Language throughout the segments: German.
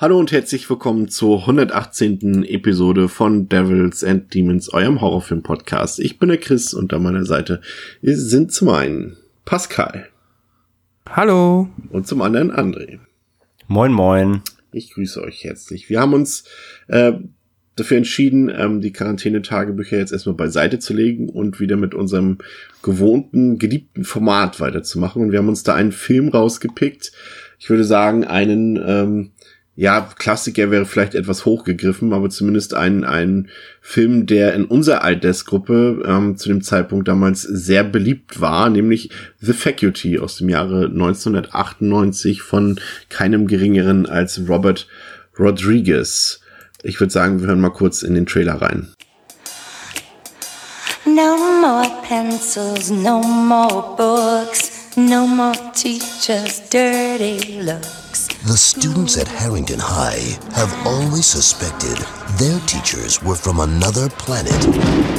Hallo und herzlich willkommen zur 118. Episode von Devils and Demons, eurem Horrorfilm-Podcast. Ich bin der Chris und an meiner Seite sind zum einen Pascal. Hallo. Und zum anderen André. Moin, moin. Ich grüße euch herzlich. Wir haben uns äh, dafür entschieden, ähm, die Quarantänetagebücher jetzt erstmal beiseite zu legen und wieder mit unserem gewohnten, geliebten Format weiterzumachen. Und wir haben uns da einen Film rausgepickt. Ich würde sagen, einen ähm, ja, Klassiker wäre vielleicht etwas hochgegriffen, aber zumindest ein, ein Film, der in unserer Altersgruppe ähm, zu dem Zeitpunkt damals sehr beliebt war, nämlich The Faculty aus dem Jahre 1998 von keinem geringeren als Robert Rodriguez. Ich würde sagen, wir hören mal kurz in den Trailer rein. No more pencils, no more books, no more teachers' dirty looks. The students at Harrington High have always suspected their teachers were from another planet.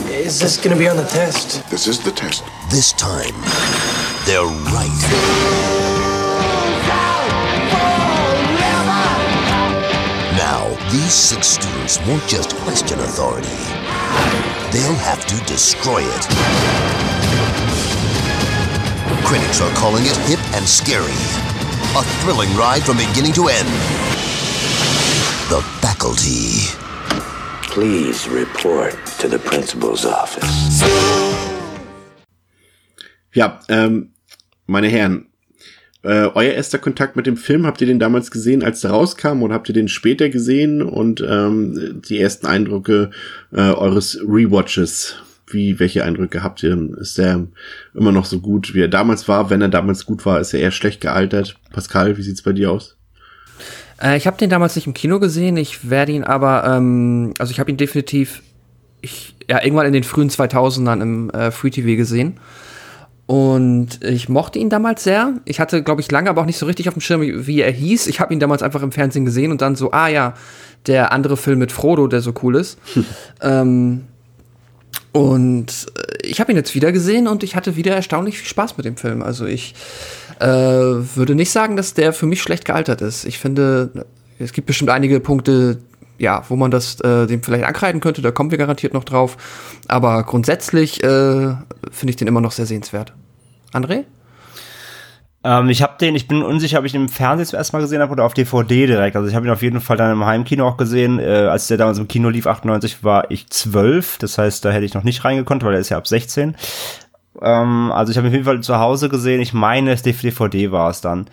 Is this gonna be on the test? This is the test. This time, they're right. Now, these six students won't just question authority, they'll have to destroy it. Critics are calling it hip and scary. A thrilling ride from beginning to end. The Faculty. Please report to the principal's office. Ja, ähm, meine Herren, äh, euer erster Kontakt mit dem Film, habt ihr den damals gesehen, als der rauskam, oder habt ihr den später gesehen und ähm, die ersten Eindrücke äh, eures Rewatches? Wie, welche Eindrücke habt ihr? Ist der immer noch so gut, wie er damals war? Wenn er damals gut war, ist er eher schlecht gealtert. Pascal, wie sieht's bei dir aus? Äh, ich habe den damals nicht im Kino gesehen. Ich werde ihn aber, ähm, also ich habe ihn definitiv, ich, ja, irgendwann in den frühen 2000ern im äh, Free TV gesehen. Und ich mochte ihn damals sehr. Ich hatte, glaube ich, lange aber auch nicht so richtig auf dem Schirm, wie, wie er hieß. Ich habe ihn damals einfach im Fernsehen gesehen und dann so, ah ja, der andere Film mit Frodo, der so cool ist. ähm, und äh, ich habe ihn jetzt wieder gesehen und ich hatte wieder erstaunlich viel Spaß mit dem Film. Also ich äh, würde nicht sagen, dass der für mich schlecht gealtert ist. Ich finde, es gibt bestimmt einige Punkte, ja, wo man das äh, dem vielleicht ankreiden könnte. Da kommen wir garantiert noch drauf. Aber grundsätzlich äh, finde ich den immer noch sehr sehenswert. André? Ähm, ich habe den, ich bin unsicher, ob ich den im Fernsehen zuerst mal gesehen habe oder auf DVD direkt. Also ich habe ihn auf jeden Fall dann im Heimkino auch gesehen. Äh, als der damals im Kino lief, 98, war ich zwölf. Das heißt, da hätte ich noch nicht reingekonnt, weil er ist ja ab 16. Ähm, also ich habe ihn auf jeden Fall zu Hause gesehen. Ich meine, das DVD war es dann.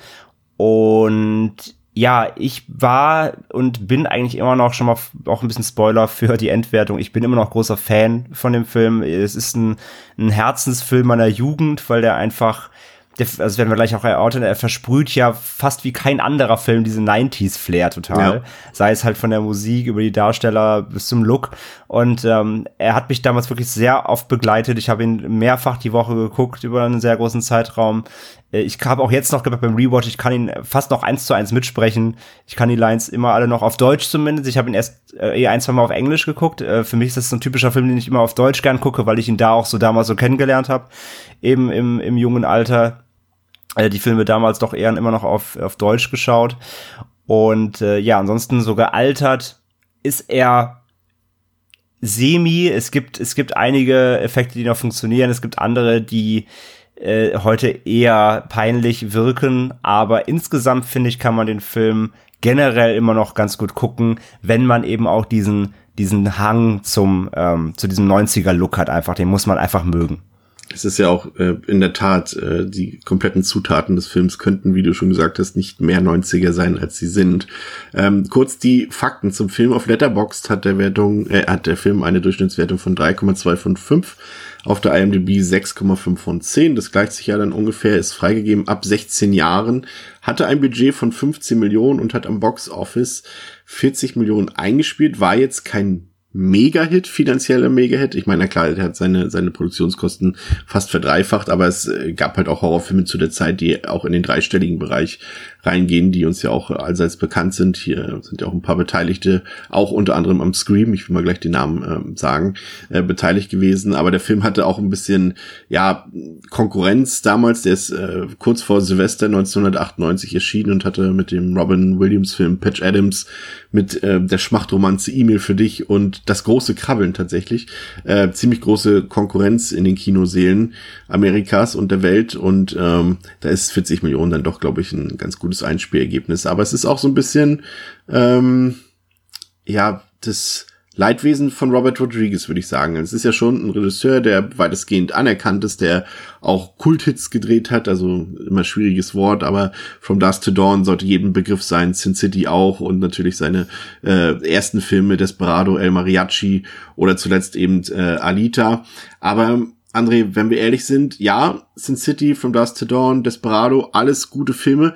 Und ja, ich war und bin eigentlich immer noch schon mal auch ein bisschen Spoiler für die Endwertung. Ich bin immer noch großer Fan von dem Film. Es ist ein, ein Herzensfilm meiner Jugend, weil der einfach der, also werden wir gleich auch erörtern, er versprüht ja fast wie kein anderer Film diese 90s-Flair total. Ja. Sei es halt von der Musik über die Darsteller bis zum Look. Und ähm, er hat mich damals wirklich sehr oft begleitet. Ich habe ihn mehrfach die Woche geguckt über einen sehr großen Zeitraum. Äh, ich habe auch jetzt noch gemerkt beim Rewatch, ich kann ihn fast noch eins zu eins mitsprechen. Ich kann die Lines immer alle noch auf Deutsch zumindest. Ich habe ihn erst äh, eh ein, zwei Mal auf Englisch geguckt. Äh, für mich ist das so ein typischer Film, den ich immer auf Deutsch gern gucke, weil ich ihn da auch so damals so kennengelernt habe. Eben im, im jungen Alter äh, die Filme damals doch eher immer noch auf, auf Deutsch geschaut. Und äh, ja, ansonsten so gealtert ist er semi. Es gibt, es gibt einige Effekte, die noch funktionieren. Es gibt andere, die äh, heute eher peinlich wirken. Aber insgesamt finde ich, kann man den Film generell immer noch ganz gut gucken, wenn man eben auch diesen, diesen Hang zum, ähm, zu diesem 90er-Look hat einfach. Den muss man einfach mögen. Es ist ja auch äh, in der Tat, äh, die kompletten Zutaten des Films könnten, wie du schon gesagt hast, nicht mehr 90er sein, als sie sind. Ähm, kurz die Fakten zum Film. Auf Letterboxd hat der Wertung, äh, hat der Film eine Durchschnittswertung von 3,2 von 5. Auf der IMDb 6,5 von 10. Das gleicht sich ja dann ungefähr, ist freigegeben ab 16 Jahren. Hatte ein Budget von 15 Millionen und hat am Box Office 40 Millionen eingespielt. War jetzt kein Mega-Hit, finanzieller Mega-Hit. Ich meine, klar, er hat seine, seine Produktionskosten fast verdreifacht, aber es äh, gab halt auch Horrorfilme zu der Zeit, die auch in den dreistelligen Bereich reingehen, die uns ja auch allseits bekannt sind. Hier sind ja auch ein paar Beteiligte, auch unter anderem am Scream, ich will mal gleich den Namen äh, sagen, äh, beteiligt gewesen. Aber der Film hatte auch ein bisschen, ja, Konkurrenz damals. Der ist äh, kurz vor Silvester 1998 erschienen und hatte mit dem Robin Williams Film Patch Adams mit äh, der Schmachtromanze E-Mail für dich und das große Krabbeln tatsächlich. Äh, ziemlich große Konkurrenz in den Kinoseelen Amerikas und der Welt und ähm, da ist 40 Millionen dann doch, glaube ich, ein ganz gutes Einspielergebnis. Aber es ist auch so ein bisschen, ähm, ja, das Leidwesen von Robert Rodriguez, würde ich sagen. Es ist ja schon ein Regisseur, der weitestgehend anerkannt ist, der auch Kulthits gedreht hat, also immer schwieriges Wort, aber From Dusk to Dawn sollte jedem Begriff sein, Sin City auch und natürlich seine äh, ersten Filme Desperado, El Mariachi oder zuletzt eben äh, Alita. Aber André, wenn wir ehrlich sind, ja, Sin City, From Dusk to Dawn, Desperado, alles gute Filme,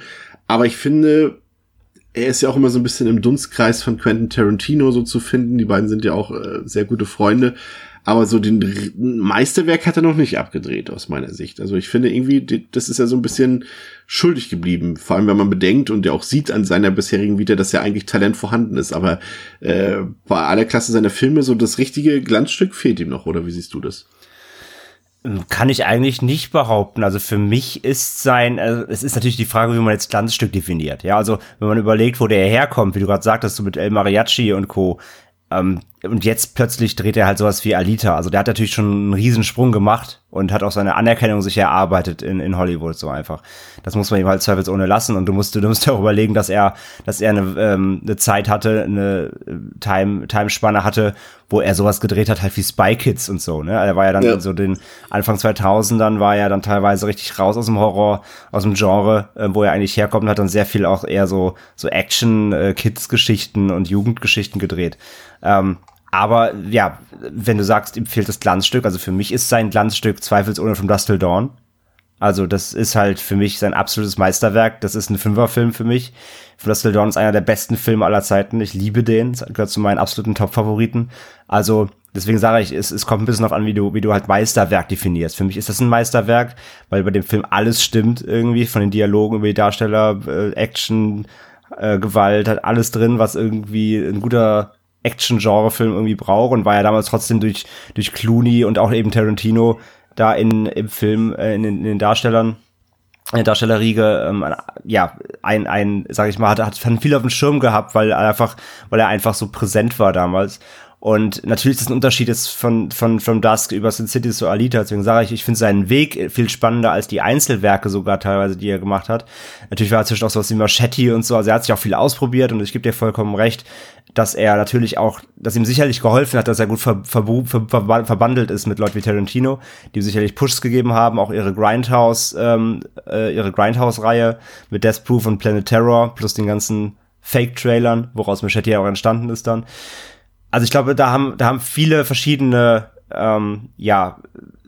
aber ich finde, er ist ja auch immer so ein bisschen im Dunstkreis von Quentin Tarantino so zu finden. Die beiden sind ja auch äh, sehr gute Freunde. Aber so den Meisterwerk hat er noch nicht abgedreht, aus meiner Sicht. Also ich finde irgendwie, das ist ja so ein bisschen schuldig geblieben. Vor allem, wenn man bedenkt und ja auch sieht an seiner bisherigen Vita, dass ja eigentlich Talent vorhanden ist. Aber äh, bei aller Klasse seiner Filme, so das richtige Glanzstück fehlt ihm noch, oder wie siehst du das? Kann ich eigentlich nicht behaupten. Also für mich ist sein, also es ist natürlich die Frage, wie man jetzt Glanzstück definiert. Ja, also wenn man überlegt, wo der herkommt, wie du gerade sagtest, so mit El Mariachi und Co. Ähm, und jetzt plötzlich dreht er halt sowas wie Alita. Also der hat natürlich schon einen Riesensprung gemacht und hat auch seine Anerkennung sich erarbeitet in, in Hollywood so einfach. Das muss man ihm halt zweifelsohne lassen und du musst, du musst auch überlegen, dass er, dass er eine, ähm, eine Zeit hatte, eine äh, Time, Timespanne hatte, wo er sowas gedreht hat, halt wie Spy Kids und so, ne? Er war ja dann ja. so den Anfang 2000ern war er dann teilweise richtig raus aus dem Horror, aus dem Genre, äh, wo er eigentlich herkommt und hat dann sehr viel auch eher so, so Action, äh, Kids-Geschichten und Jugendgeschichten gedreht. Ähm, aber ja, wenn du sagst, ihm fehlt das Glanzstück, also für mich ist sein Glanzstück zweifelsohne von Dust Till Dawn. Also das ist halt für mich sein absolutes Meisterwerk. Das ist ein Fünferfilm für mich. From Dust Till Dawn ist einer der besten Filme aller Zeiten. Ich liebe den. Das gehört zu meinen absoluten Top-Favoriten. Also deswegen sage ich, es, es kommt ein bisschen auf an, wie du, wie du halt Meisterwerk definierst. Für mich ist das ein Meisterwerk, weil bei dem Film alles stimmt irgendwie, von den Dialogen über die Darsteller, äh, Action, äh, Gewalt, hat alles drin, was irgendwie ein guter Action-Genre-Film irgendwie braucht und war ja damals trotzdem durch, durch Clooney und auch eben Tarantino da in, im Film, äh, in, in den Darstellern, in der Darstellerriege, ähm, ja, ein, ein, sag ich mal, hat, hat viel auf dem Schirm gehabt, weil einfach, weil er einfach so präsent war damals. Und natürlich ist das ein Unterschied jetzt von, von From Dusk über Sin City zu Alita. Deswegen sage ich, ich finde seinen Weg viel spannender als die Einzelwerke sogar teilweise, die er gemacht hat. Natürlich war er zwischen auch sowas wie Machete und so. Also er hat sich auch viel ausprobiert und ich gebe dir vollkommen recht, dass er natürlich auch, dass ihm sicherlich geholfen hat, dass er gut ver, ver, ver, verbandelt ist mit Leuten wie Tarantino, die sicherlich Pushs gegeben haben, auch ihre Grindhouse, ähm, äh, ihre Grindhouse-Reihe mit Death Proof und Planet Terror plus den ganzen Fake-Trailern, woraus Machete ja auch entstanden ist dann also ich glaube, da haben, da haben viele verschiedene ähm, ja,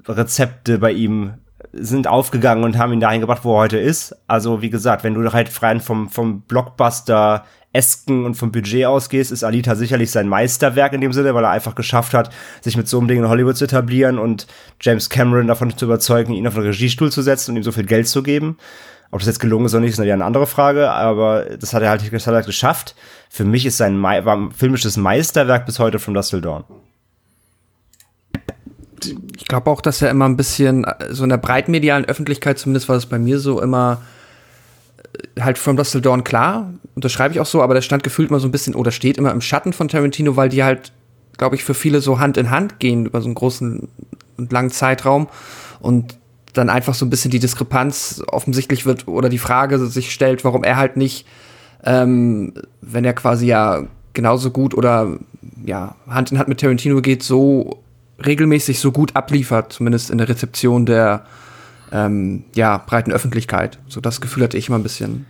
Rezepte bei ihm sind aufgegangen und haben ihn dahin gebracht, wo er heute ist. Also wie gesagt, wenn du halt frei vom, vom Blockbuster Esken und vom Budget ausgehst, ist Alita sicherlich sein Meisterwerk in dem Sinne, weil er einfach geschafft hat, sich mit so einem Ding in Hollywood zu etablieren und James Cameron davon zu überzeugen, ihn auf den Regiestuhl zu setzen und ihm so viel Geld zu geben. Ob das jetzt gelungen ist oder nicht, ist natürlich eine andere Frage, aber das hat er halt, das hat er halt geschafft. Für mich ist sein ein filmisches Meisterwerk bis heute von Dustle Dawn. Ich glaube auch, dass er immer ein bisschen, so in der breitmedialen Öffentlichkeit, zumindest war das bei mir so, immer äh, halt From Dustle Dawn klar, unterschreibe ich auch so, aber der stand gefühlt immer so ein bisschen, oder steht immer im Schatten von Tarantino, weil die halt, glaube ich, für viele so Hand in Hand gehen über so einen großen und langen Zeitraum. Und dann einfach so ein bisschen die Diskrepanz offensichtlich wird oder die Frage sich stellt, warum er halt nicht, ähm, wenn er quasi ja genauso gut oder ja Hand in Hand mit Tarantino geht, so regelmäßig so gut abliefert, zumindest in der Rezeption der ähm, ja, breiten Öffentlichkeit. So das Gefühl hatte ich immer ein bisschen.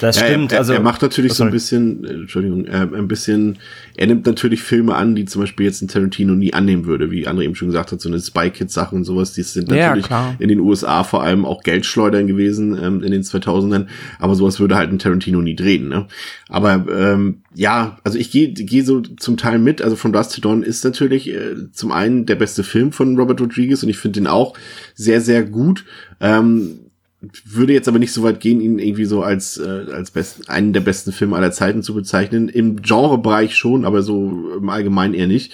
Das Ja, stimmt. Er, er, also er macht natürlich Oh, so ein bisschen, äh, Entschuldigung, äh, ein bisschen, er nimmt natürlich Filme an, die zum Beispiel jetzt ein Tarantino nie annehmen würde, wie André eben schon gesagt hat, so eine Spy Kids Sachen und sowas, die sind Ja, natürlich klar. in den USA vor allem auch Geldschleudern gewesen ähm, in den 2000ern, aber sowas würde halt ein Tarantino nie drehen, ne? Aber ähm, ja, also ich gehe geh so zum Teil mit, also von Dust to Dawn ist natürlich äh, zum einen der beste Film von Robert Rodriguez und ich finde den auch sehr, sehr gut. Ähm, würde jetzt aber nicht so weit gehen, ihn irgendwie so als, äh, als besten, einen der besten Filme aller Zeiten zu bezeichnen. Im Genrebereich schon, aber so im Allgemeinen eher nicht.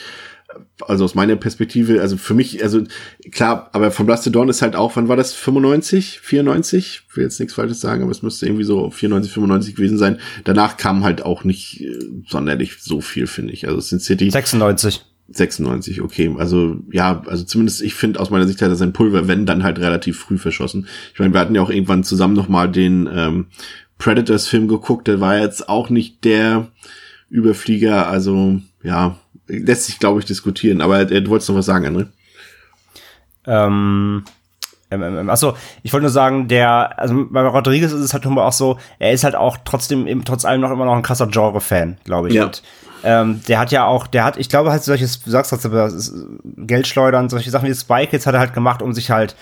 Also aus meiner Perspektive, also für mich, also klar, aber von Blast Dawn ist halt auch, wann war das? 95, 94? Ich will jetzt nichts Falsches sagen, aber es müsste irgendwie so 94, 95 gewesen sein. Danach kam halt auch nicht äh, sonderlich so viel, finde ich. Also Sin City. 96. 96, okay. Also ja, also zumindest ich finde aus meiner Sicht hat er sein Pulver, wenn dann halt relativ früh verschossen. Ich meine, wir hatten ja auch irgendwann zusammen noch mal den ähm, Predators-Film geguckt. Der war jetzt auch nicht der Überflieger. Also ja, lässt sich glaube ich diskutieren. Aber äh, du wolltest noch was sagen, André? Ähm, ähm, achso, ich wollte nur sagen, der, also bei Rodriguez ist es halt immer auch so, er ist halt auch trotzdem, eben, trotz allem noch immer noch ein krasser Genre-Fan, glaube ich. Ja. Und, ähm, der hat ja auch, der hat, ich glaube halt solches, du sagst ist Geldschleudern, solche Sachen wie Spy Kids hat er halt gemacht, um sich halt,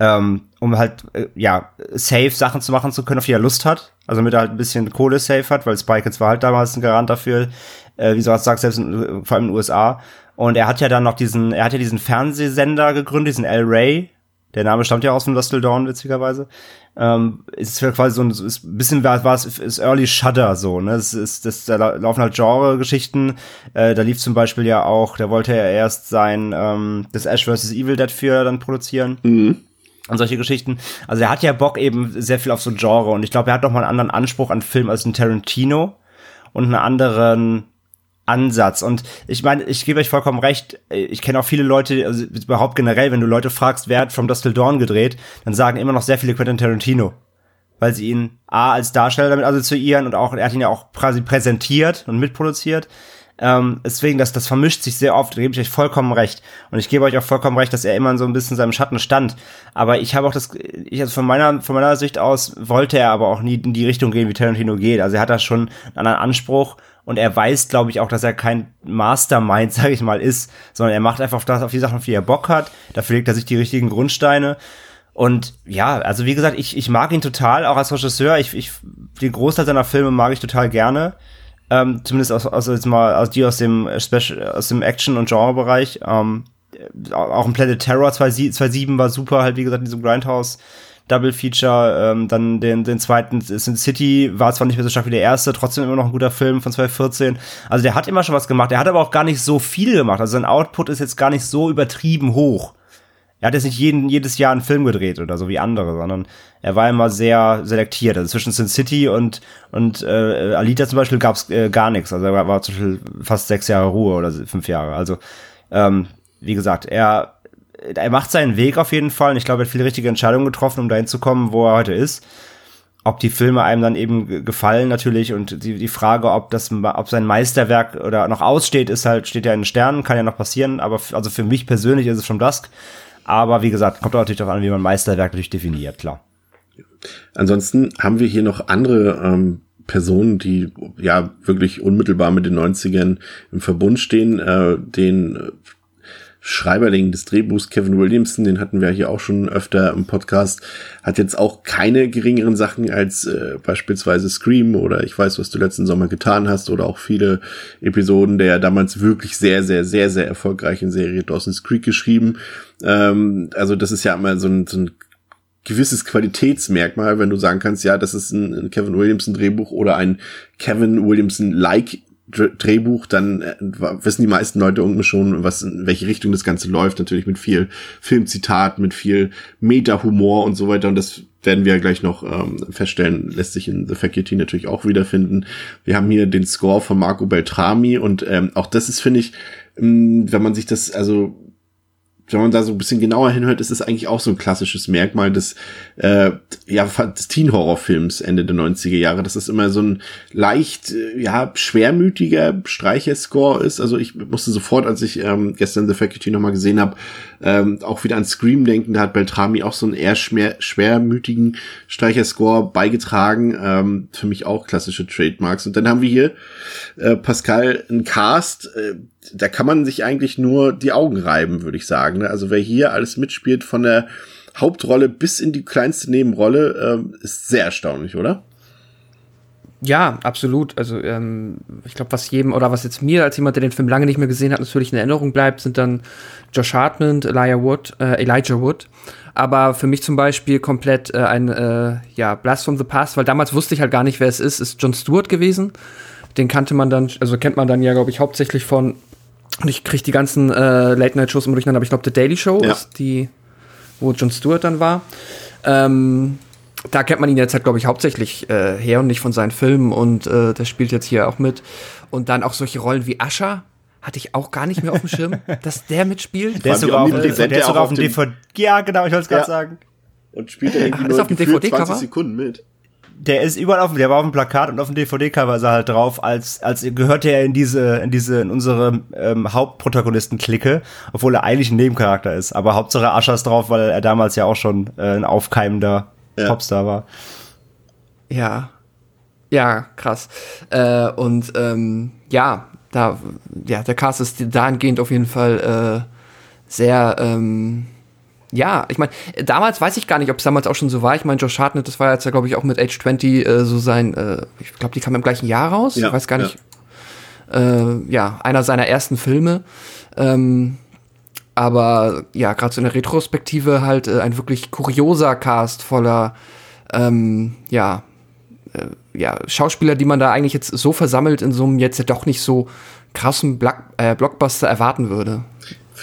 ähm, um halt, äh, ja, safe Sachen zu machen zu können, auf die er Lust hat. Also damit er halt ein bisschen Kohle safe hat, weil Spy Kids war halt damals ein Garant dafür, äh, wie du sagst, selbst in, vor allem in den USA. Und er hat ja dann noch diesen, er hat ja diesen Fernsehsender gegründet, diesen El Ray. Der Name stammt ja aus dem Dustle Dawn, witzigerweise. Ähm, ist ja quasi so ein, ist ein bisschen war, war es ist Early Shudder so, ne? Es ist, das, da lau- laufen halt Genre-Geschichten. Äh, da lief zum Beispiel ja auch, da wollte er erst sein, ähm, das Ash vs. Evil Dead für dann produzieren und solche Geschichten. Also er hat ja Bock eben sehr viel auf so Genre und ich glaube, er hat noch mal einen anderen Anspruch an Film als ein Tarantino und einen anderen Ansatz. Und ich meine, ich gebe euch vollkommen recht, ich kenne auch viele Leute, also überhaupt generell, wenn du Leute fragst, wer hat From Dusk Till Dawn gedreht, dann sagen immer noch sehr viele Quentin Tarantino. Weil sie ihn A als Darsteller damit assoziieren und auch, er hat ihn ja auch quasi präsentiert und mitproduziert. Ähm, deswegen, das, das vermischt sich sehr oft, da gebe ich euch vollkommen recht. Und ich gebe euch auch vollkommen recht, dass er immer so ein bisschen in seinem Schatten stand. Aber ich habe auch das, ich also von meiner, von meiner Sicht aus wollte er aber auch nie in die Richtung gehen, wie Tarantino geht. Also er hat da schon einen anderen Anspruch und er weiß, glaube ich, auch, dass er kein Mastermind, sage ich mal, ist, sondern er macht einfach das auf die Sachen, auf die er Bock hat. Dafür legt er sich die richtigen Grundsteine. Und ja, also wie gesagt, ich, ich mag ihn total, auch als Regisseur. Ich, ich, den Großteil seiner Filme mag ich total gerne. Ähm, zumindest aus, aus jetzt mal aus die aus dem Special, aus dem Action- und Genrebereich. Ähm, auch ein Planet Terror 2.7 war super, halt wie gesagt, in diesem Grindhouse Double Feature. Ähm, dann den, den zweiten Sin City war zwar nicht mehr so stark wie der erste, trotzdem immer noch ein guter Film von 2014. Also der hat immer schon was gemacht. Der hat aber auch gar nicht so viel gemacht. Also sein Output ist jetzt gar nicht so übertrieben hoch. Er hat jetzt nicht jeden, jedes Jahr einen Film gedreht oder so wie andere, sondern er war immer sehr selektiert. Also zwischen Sin City und, und äh, Alita zum Beispiel gab es äh, gar nichts. Also er war, war zum Beispiel fast sechs Jahre Ruhe oder fünf Jahre. Also ähm, wie gesagt, er, er macht seinen Weg auf jeden Fall. Und ich glaube, er hat viele richtige Entscheidungen getroffen, um dahin zu kommen, wo er heute ist. Ob die Filme einem dann eben ge- gefallen natürlich und die, die Frage, ob das, ob sein Meisterwerk oder noch aussteht, ist halt, steht ja in den Sternen, kann ja noch passieren, aber also für mich persönlich ist es From Dusk. Aber wie gesagt, kommt auch natürlich darauf an, wie man Meisterwerk natürlich definiert, klar. Ansonsten haben wir hier noch andere ähm, Personen, die ja wirklich unmittelbar mit den 90ern im Verbund stehen. Äh, den äh, Schreiberling des Drehbuchs Kevin Williamson, den hatten wir hier auch schon öfter im Podcast, hat jetzt auch keine geringeren Sachen als äh, beispielsweise Scream oder ich weiß, was du letzten Sommer getan hast oder auch viele Episoden der damals wirklich sehr, sehr, sehr, sehr erfolgreichen Serie Dawson's Creek geschrieben. Ähm, also das ist ja immer so ein, so ein gewisses Qualitätsmerkmal, wenn du sagen kannst, ja, das ist ein, ein Kevin Williamson Drehbuch oder ein Kevin Williamson like Drehbuch, dann äh, wissen die meisten Leute irgendwie schon, was in welche Richtung das Ganze läuft. Natürlich mit viel Filmzitat, mit viel Meta-Humor und so weiter. Und das werden wir gleich noch ähm, feststellen, lässt sich in The Faculty natürlich auch wiederfinden. Wir haben hier den Score von Marco Beltrami und ähm, auch das ist, finde ich, mh, wenn man sich das, also wenn man da so ein bisschen genauer hinhört, ist es eigentlich auch so ein klassisches Merkmal des, äh, ja, des Teen-Horror-Films Ende der 90er Jahre, dass es immer so ein leicht, äh, ja, schwermütiger Streicherscore ist. Also ich musste sofort, als ich ähm, gestern The Faculty nochmal gesehen habe, ähm, auch wieder an Scream denken. Da hat Beltrami auch so einen eher schwer, schwermütigen Streicherscore beigetragen. Ähm, für mich auch klassische Trademarks. Und dann haben wir hier äh, Pascal einen Cast, äh, da kann man sich eigentlich nur die Augen reiben, würde ich sagen. Ne? Also wer hier alles mitspielt, von der Hauptrolle bis in die kleinste Nebenrolle, ähm, ist sehr erstaunlich, oder? Ja, absolut. Also ähm, ich glaube, was jedem oder was jetzt mir als jemand, der den Film lange nicht mehr gesehen hat, natürlich in Erinnerung bleibt, sind dann Josh Hartnett, Elijah Wood, äh, Elijah Wood. Aber für mich zum Beispiel komplett äh, ein äh, ja Blast from the Past, weil damals wusste ich halt gar nicht, wer es ist. Ist John Stewart gewesen. Den kannte man dann, also kennt man dann ja, glaube ich, hauptsächlich von und ich kriege die ganzen äh, Late-Night-Shows immer durcheinander, aber ich glaube, The Daily Show ja. ist die, wo Jon Stewart dann war. Ähm, da kennt man ihn jetzt halt, glaube ich, hauptsächlich äh, her und nicht von seinen Filmen und äh, der spielt jetzt hier auch mit. Und dann auch solche Rollen wie Ascher hatte ich auch gar nicht mehr auf dem Schirm, dass der mitspielt. Der ist sogar auf, der ist sogar auf dem DVD. Ja, genau, ich wollte es gerade ja. sagen. Und spielt er irgendwie Ach, nur auf dem DVD 20 Sekunden mit der ist überall auf dem, der war auf dem Plakat und auf dem DVD-Cover ist er halt drauf, als, als gehörte er in diese, in diese, in unsere ähm, Hauptprotagonisten-Clique, obwohl er eigentlich ein Nebencharakter ist. Aber Hauptsache Ascher ist drauf, weil er damals ja auch schon äh, ein aufkeimender ja. Popstar war. Ja. Ja, krass. Äh, und ähm, ja, da, ja, der Cast ist dahingehend auf jeden Fall äh, sehr ähm, ja, ich meine, damals weiß ich gar nicht, ob es damals auch schon so war. Ich meine, Josh Hartnett, das war jetzt ja, glaube ich, auch mit Age 20 äh, so sein, äh, ich glaube, die kam im gleichen Jahr raus. Ja, ich weiß gar nicht. Ja. Äh, ja, einer seiner ersten Filme. Ähm, aber ja, gerade so in der Retrospektive halt äh, ein wirklich kurioser Cast voller, ähm, ja, äh, ja, Schauspieler, die man da eigentlich jetzt so versammelt in so einem jetzt ja doch nicht so krassen Block, äh, Blockbuster erwarten würde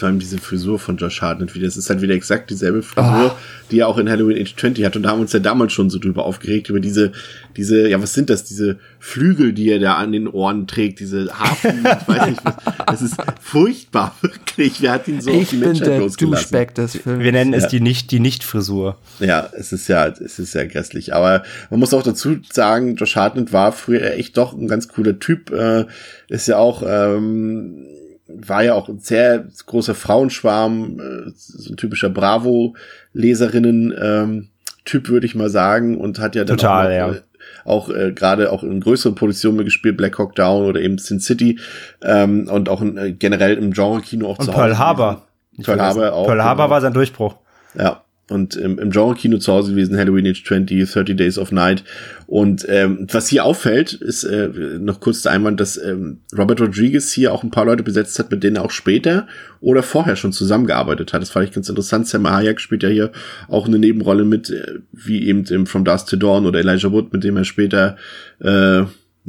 vor allem diese Frisur von Josh Hartnett wieder. Es ist halt wieder exakt dieselbe Frisur, oh. die er auch in Halloween Age 20 hat. Und da haben wir uns ja damals schon so drüber aufgeregt, über diese, diese, ja, was sind das? Diese Flügel, die er da an den Ohren trägt, diese Hafen, ich weiß nicht was. Das ist furchtbar, wirklich. Wer hat ihn so ich auf die Menschheit bin der losgelassen? Des Films. Wir nennen es die nicht, die Nicht-Frisur. Ja, es ist ja, es ist ja grässlich. Aber man muss auch dazu sagen, Josh Hartnett war früher echt doch ein ganz cooler Typ. Äh, ist ja auch, ähm, war ja auch ein sehr großer Frauenschwarm, äh, so ein typischer Bravo-Leserinnen ähm, Typ, würde ich mal sagen, und hat ja dann Total, auch, ja. äh, auch äh, gerade auch in größeren Produktionen gespielt, Black Hawk Down oder eben Sin City ähm, und auch in, äh, generell im Genre-Kino auch und zu Hause. Pearl Harbor. Pearl Harbor auch. Pearl Harbor genau. war sein Durchbruch. Ja, und im, im Genre-Kino zu Hause gewesen, Halloween Age 20, 30 Days of Night. Und ähm, was hier auffällt, ist äh, noch kurz der Einwand, dass ähm, Robert Rodriguez hier auch ein paar Leute besetzt hat, mit denen er auch später oder vorher schon zusammengearbeitet hat. Das fand ich ganz interessant. Sam Hayek spielt ja hier auch eine Nebenrolle mit, äh, wie eben im From Dusk to Dawn oder Elijah Wood, mit dem er später, äh,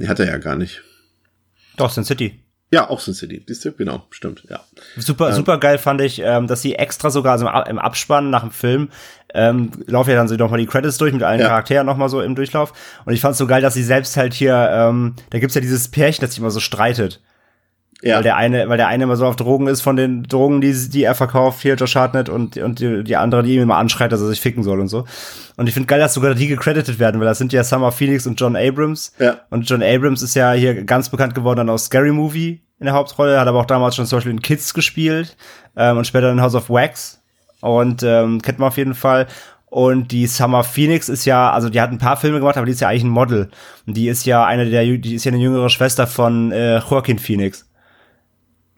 hat er ja gar nicht. Sin City. Ja, auch Sin City. Siehst du? Genau, stimmt, ja. Super, ähm, super geil fand ich, ähm, dass sie extra sogar also im Abspann nach dem Film ähm, laufen ja dann so nochmal die Credits durch mit allen ja. Charakteren nochmal so im Durchlauf. Und ich fand es so geil, dass sie selbst halt hier, ähm, da gibt's ja dieses Pärchen, das sich immer so streitet. Ja. Weil der eine, weil der eine immer so auf Drogen ist von den Drogen, die, die er verkauft, hier Josh Hartnett und, und die, die andere, die ihm immer anschreit, dass er sich ficken soll und so. Und ich finde geil, dass sogar die gecredited werden, weil das sind ja Summer Phoenix und John Abrams. Ja. Und John Abrams ist ja hier ganz bekannt geworden dann aus Scary Movie in der Hauptrolle, hat aber auch damals schon zum Beispiel in Kids gespielt ähm, und später in House of Wax. Und ähm, kennt man auf jeden Fall. Und die Summer Phoenix ist ja, also die hat ein paar Filme gemacht, aber die ist ja eigentlich ein Model. Und die ist ja eine der, die ist ja eine jüngere Schwester von äh, Joaquin Phoenix.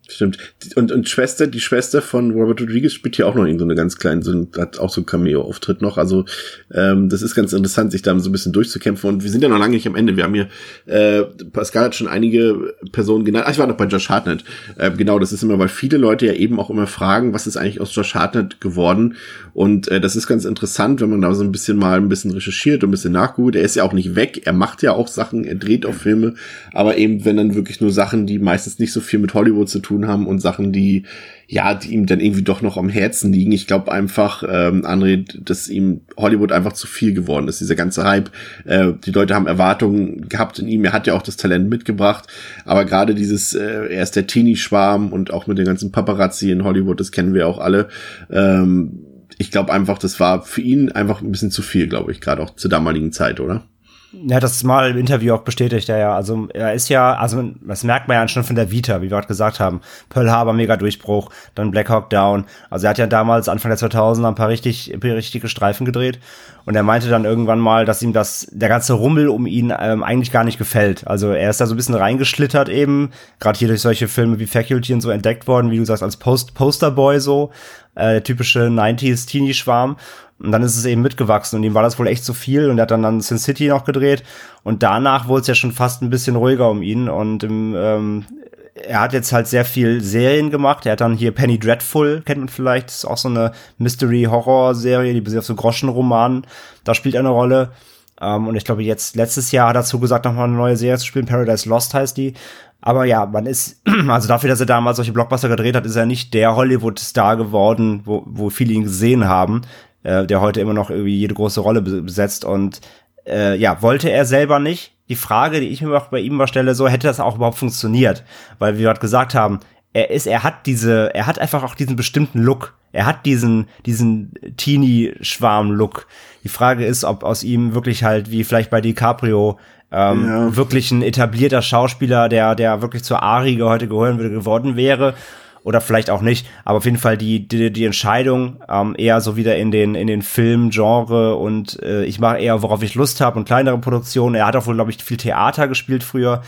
Stimmt. Und, und Schwester, die Schwester von Robert Rodriguez spielt hier auch noch irgend so eine ganz kleine, so ein, hat auch so ein Cameo-Auftritt noch. Also ähm, das ist ganz interessant, sich da so ein bisschen durchzukämpfen. Und wir sind ja noch lange nicht am Ende. Wir haben hier, äh, Pascal hat schon einige Personen genannt. Ach, ich war noch bei Josh Hartnett. Äh, genau, das ist immer, weil viele Leute ja eben auch immer fragen, was ist eigentlich aus Josh Hartnett geworden? Und äh, das ist ganz interessant, wenn man da so ein bisschen mal ein bisschen recherchiert und ein bisschen nachguckt. Er ist ja auch nicht weg. Er macht ja auch Sachen, er dreht auch Filme. Aber eben, wenn dann wirklich nur Sachen, die meistens nicht so viel mit Hollywood zu tun tun haben und Sachen, die ja, die ihm dann irgendwie doch noch am Herzen liegen. Ich glaube einfach, ähm, André, dass ihm Hollywood einfach zu viel geworden ist, dieser ganze Hype. Äh, die Leute haben Erwartungen gehabt in ihm. Er hat ja auch das Talent mitgebracht. Aber gerade dieses, äh, er ist der Teenie-Schwarm und auch mit den ganzen Paparazzi in Hollywood, das kennen wir auch alle. Ähm, ich glaube einfach, das war für ihn einfach ein bisschen zu viel, glaube ich, gerade auch zur damaligen Zeit, oder? Ja, das mal im Interview auch bestätigt er ja. Also er ist ja, also das merkt man ja schon von der Vita, wie wir gerade gesagt haben. Pearl Harbor, mega Durchbruch, dann Black Hawk Down. Also er hat ja damals, Anfang der 2000er, ein paar richtig, richtige Streifen gedreht. Und er meinte dann irgendwann mal, dass ihm das, der ganze Rummel um ihn ähm, eigentlich gar nicht gefällt. Also er ist da so ein bisschen reingeschlittert eben, gerade hier durch solche Filme wie Faculty und so entdeckt worden, wie du sagst, als Post Posterboy so, äh, typische 90s Teenie-Schwarm. Und dann ist es eben mitgewachsen und ihm war das wohl echt zu viel und er hat dann dann Sin City noch gedreht und danach wurde es ja schon fast ein bisschen ruhiger um ihn und im, ähm, er hat jetzt halt sehr viel Serien gemacht. Er hat dann hier Penny Dreadful, kennt man vielleicht, ist auch so eine Mystery-Horror-Serie, die basiert auf so Groschenromanen. Da spielt er eine Rolle. Um, ähm, und ich glaube, jetzt letztes Jahr hat er dazu gesagt, nochmal eine neue Serie zu spielen. Paradise Lost heißt die. Aber ja, man ist, also dafür, dass er damals solche Blockbuster gedreht hat, ist er nicht der Hollywood-Star geworden, wo, wo viele ihn gesehen haben äh, der heute immer noch irgendwie jede große Rolle besetzt und äh, ja, wollte er selber nicht. Die Frage, die ich mir auch bei ihm mal stelle, so hätte das auch überhaupt funktioniert, weil wir gerade gesagt haben, er ist, er hat diese, er hat einfach auch diesen bestimmten Look. Er hat diesen, diesen Teenie-Schwarm-Look. Die Frage ist, ob aus ihm wirklich halt, wie vielleicht bei DiCaprio, ähm, ja. wirklich ein etablierter Schauspieler, der, der wirklich zur Ari heute gehören würde, geworden wäre oder vielleicht auch nicht, aber auf jeden Fall die, die, die Entscheidung ähm, eher so wieder in den, in den Film-Genre und äh, ich mache eher, worauf ich Lust habe und kleinere Produktionen. Er hat auch wohl, glaube ich, viel Theater gespielt früher.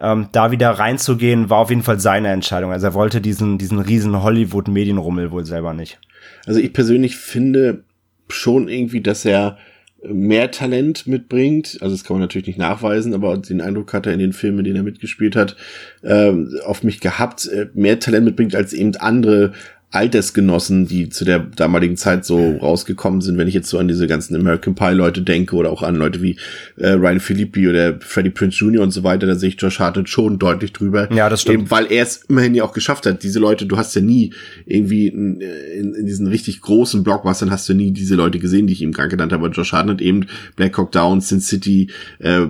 Ähm, da wieder reinzugehen, war auf jeden Fall seine Entscheidung. Also er wollte diesen, diesen riesen Hollywood-Medienrummel wohl selber nicht. Also ich persönlich finde schon irgendwie, dass er mehr Talent mitbringt. Also das kann man natürlich nicht nachweisen, aber den Eindruck hat er in den Filmen, in denen er mitgespielt hat, äh, auf mich gehabt, äh, mehr Talent mitbringt als eben andere Altersgenossen, die zu der damaligen Zeit so rausgekommen sind, wenn ich jetzt so an diese ganzen American Pie Leute denke oder auch an Leute wie äh, Ryan Philippi oder Freddie Prince Jr. und so weiter, da sehe ich Josh Hartnett schon deutlich drüber. Ja, das stimmt. Eben, weil er es immerhin ja auch geschafft hat. Diese Leute, du hast ja nie irgendwie in, in, in diesen richtig großen Blockbustern hast du nie diese Leute gesehen, die ich ihm gerade genannt habe. Aber Josh Hartnett eben Black Hawk Down, Sin City, äh,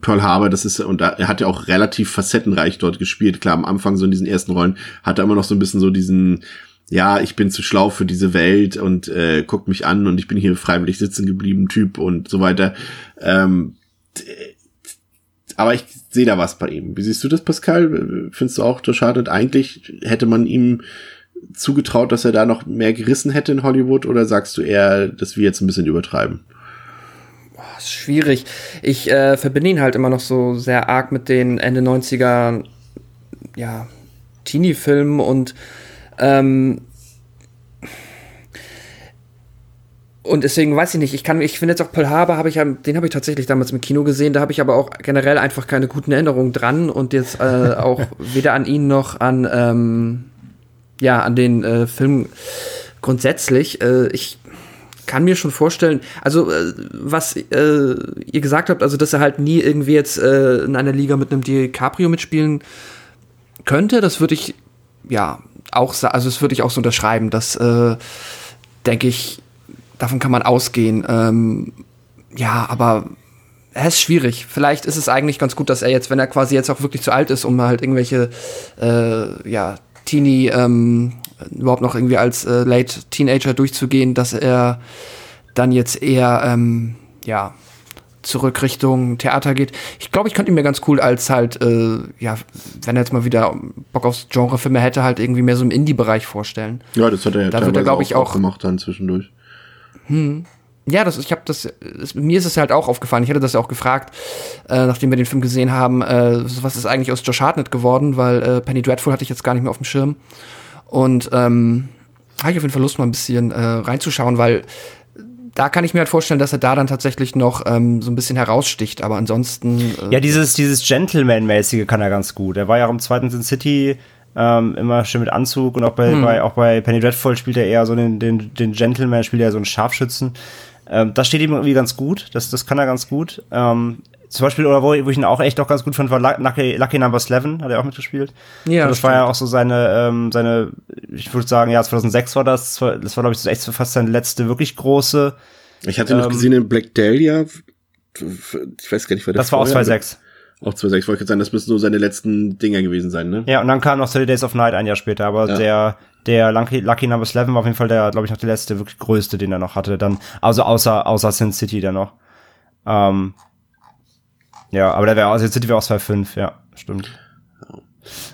Pearl Harbor, das ist, und er hat ja auch relativ facettenreich dort gespielt. Klar, am Anfang so in diesen ersten Rollen hat er immer noch so ein bisschen so diesen, ja, ich bin zu schlau für diese Welt und äh, guckt mich an und ich bin hier freiwillig sitzen geblieben, Typ und so weiter. Ähm, aber ich sehe da was bei ihm. Wie siehst du das, Pascal? Findest du auch, Josh Hartnett, eigentlich hätte man ihm zugetraut, dass er da noch mehr gerissen hätte in Hollywood oder sagst du eher, dass wir jetzt ein bisschen übertreiben? Ist schwierig. Ich äh, verbinde ihn halt immer noch so sehr arg mit den Ende 90er, ja, Teenie-Filmen und ähm, und deswegen weiß ich nicht, ich kann, ich finde jetzt auch Pearl Harbor habe ich den habe ich tatsächlich damals im Kino gesehen, da habe ich aber auch generell einfach keine guten Erinnerungen dran und jetzt äh, auch weder an ihn noch an, ähm, ja, an den äh, Film grundsätzlich. Äh, ich kann mir schon vorstellen, also äh, was äh, ihr gesagt habt, also dass er halt nie irgendwie jetzt äh, in einer Liga mit einem DiCaprio mitspielen könnte, das würde ich ja auch also das würde ich auch so unterschreiben, das äh, denke ich, davon kann man ausgehen. Ähm, ja, aber es ist schwierig. Vielleicht ist es eigentlich ganz gut, dass er jetzt, wenn er quasi jetzt auch wirklich zu alt ist, um halt irgendwelche äh, ja, Teenie ähm, überhaupt noch irgendwie als äh, Late Teenager durchzugehen, dass er dann jetzt eher ähm, ja zurück Richtung Theater geht. Ich glaube, ich könnte ihn mir ganz cool als halt, äh, ja, wenn er jetzt mal wieder Bock aufs Genrefilme hätte, halt irgendwie mehr so im Indie-Bereich vorstellen. Ja, das hat er ja da wird er, glaube ich, auch, auch gemacht dann zwischendurch. Hm. Ja, das, ich habe das, es, mir ist es halt auch aufgefallen. Ich hatte das ja auch gefragt, äh, nachdem wir den Film gesehen haben, äh, was ist eigentlich aus Josh Hartnett geworden, weil äh, Penny Dreadful hatte ich jetzt gar nicht mehr auf dem Schirm. Und ähm, habe ich auf jeden Fall Lust, mal ein bisschen äh, reinzuschauen, weil da kann ich mir halt vorstellen, dass er da dann tatsächlich noch ähm, so ein bisschen heraussticht, aber ansonsten. Äh, ja, dieses, dieses Gentleman-mäßige kann er ganz gut. Er war ja auch im zweiten Sin City ähm, immer schön mit Anzug und auch bei, hm. bei, auch bei Penny Dreadful spielt er eher so den, den, den Gentleman, spielt er so einen Scharfschützen. Ähm, das steht ihm irgendwie ganz gut, das, das kann er ganz gut. Ähm, zum Beispiel, oder wo, wo ich ihn auch echt auch ganz gut fand, war Lucky, Lucky Number 11, hat er auch mitgespielt. Ja, Und das war ja auch so seine, ähm, seine, ich würde sagen, ja, 2006 war das, das war, das war glaube ich, so echt so fast seine letzte wirklich große. Ich hatte noch Ähm, gesehen in Black Dahlia. Ich weiß gar nicht, wer Das war auch vorher- 2006. Auch 2006. Ich wollte gerade sagen, das müssen so seine letzten Dinger gewesen sein, ne? Ja, und dann kam noch 30 Days of Night ein Jahr später, aber Ja. der, der Lucky, Lucky Number 11 war auf jeden Fall der, glaube ich, noch der letzte wirklich größte, den er noch hatte, dann, also außer, außer Sin City dann noch. Ähm, ja, aber der wäre, also Sin City wäre auch 2.5, ja, stimmt.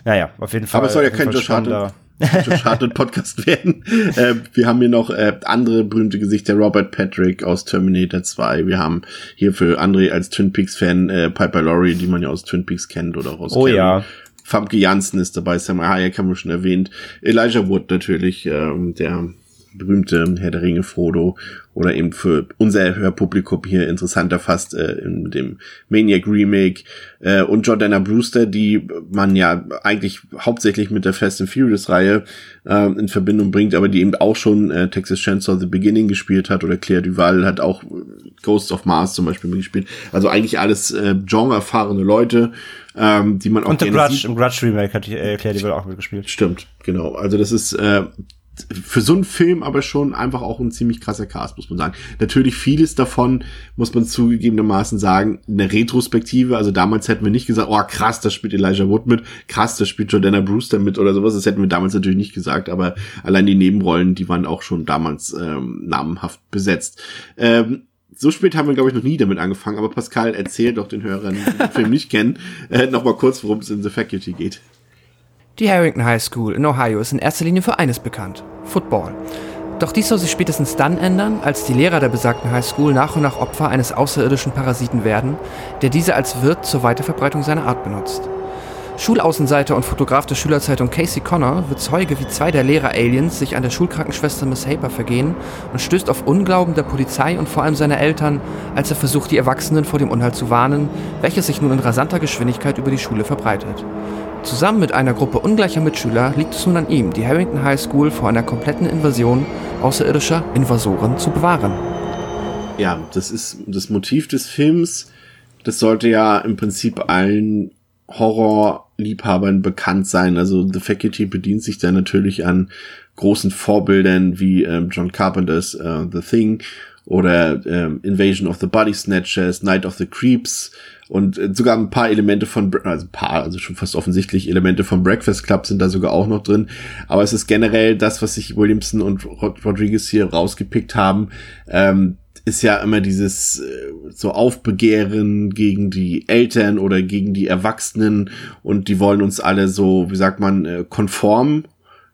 Naja, auf jeden Fall. Aber es soll ja kein Josh spannender- Josh Hartnett Podcast werden. Äh, wir haben hier noch äh, andere berühmte Gesichter. Robert Patrick aus Terminator 2. Wir haben hier für André als Twin Peaks Fan äh, Piper Laurie, die man ja aus Twin Peaks kennt oder auch aus Oh Carrie. ja. Famke Janssen ist dabei, Sam Hayek haben wir schon erwähnt. Elijah Wood natürlich, ähm, der berühmte Herr der Ringe Frodo oder eben für unser Hörpublikum hier interessanter fast äh, in dem Maniac Remake äh, und Jordana Brewster, die man ja eigentlich hauptsächlich mit der Fast and Furious Reihe äh, in Verbindung bringt, aber die eben auch schon äh, Texas Chainsaw The Beginning gespielt hat oder Claire Duval hat auch äh, Ghosts of Mars zum Beispiel mitgespielt. Also eigentlich alles äh, genre-erfahrene Leute, ähm, die man auch Und gerne Grudge, sieht. im Grudge Remake hat die, äh, Claire Devel auch mitgespielt. Stimmt, genau. Also das ist äh, für so einen Film aber schon einfach auch ein ziemlich krasser Cast, muss man sagen. Natürlich vieles davon, muss man zugegebenermaßen sagen, eine Retrospektive. Also damals hätten wir nicht gesagt, oh krass, da spielt Elijah Wood mit, krass, da spielt Jordana Brewster mit oder sowas. Das hätten wir damals natürlich nicht gesagt, aber allein die Nebenrollen, die waren auch schon damals ähm, namenhaft besetzt. Ähm, so spät haben wir, glaube ich, noch nie damit angefangen, aber Pascal, erzähl doch den Hörern, die den Film nicht kennen, äh, nochmal kurz, worum es in The Faculty geht. Die Harrington High School in Ohio ist in erster Linie für eines bekannt: Football. Doch dies soll sich spätestens dann ändern, als die Lehrer der besagten High School nach und nach Opfer eines außerirdischen Parasiten werden, der diese als Wirt zur Weiterverbreitung seiner Art benutzt. Schulaußenseiter und Fotograf der Schülerzeitung Casey Connor wird Zeuge, wie zwei der Lehrer-Aliens sich an der Schulkrankenschwester Miss Haper vergehen und stößt auf Unglauben der Polizei und vor allem seiner Eltern, als er versucht, die Erwachsenen vor dem Unheil zu warnen, welches sich nun in rasanter Geschwindigkeit über die Schule verbreitet. Zusammen mit einer Gruppe ungleicher Mitschüler liegt es nun an ihm, die Harrington High School vor einer kompletten Invasion außerirdischer Invasoren zu bewahren. ja, das ist das Motiv des Films. Das sollte ja im Prinzip allen Horrorliebhabern bekannt sein. Also The Faculty bedient sich da natürlich an großen Vorbildern wie ähm, John Carpenters äh, The Thing oder ähm, Invasion of the Body Snatchers, Night of the Creeps und äh, sogar ein paar Elemente von, also ein paar, also schon fast offensichtlich Elemente von Breakfast Club sind da sogar auch noch drin. Aber es ist generell das, was sich Williamson und Rod Rodriguez hier rausgepickt haben, ähm, ist ja immer dieses äh, so Aufbegehren gegen die Eltern oder gegen die Erwachsenen und die wollen uns alle so, wie sagt man, äh, konform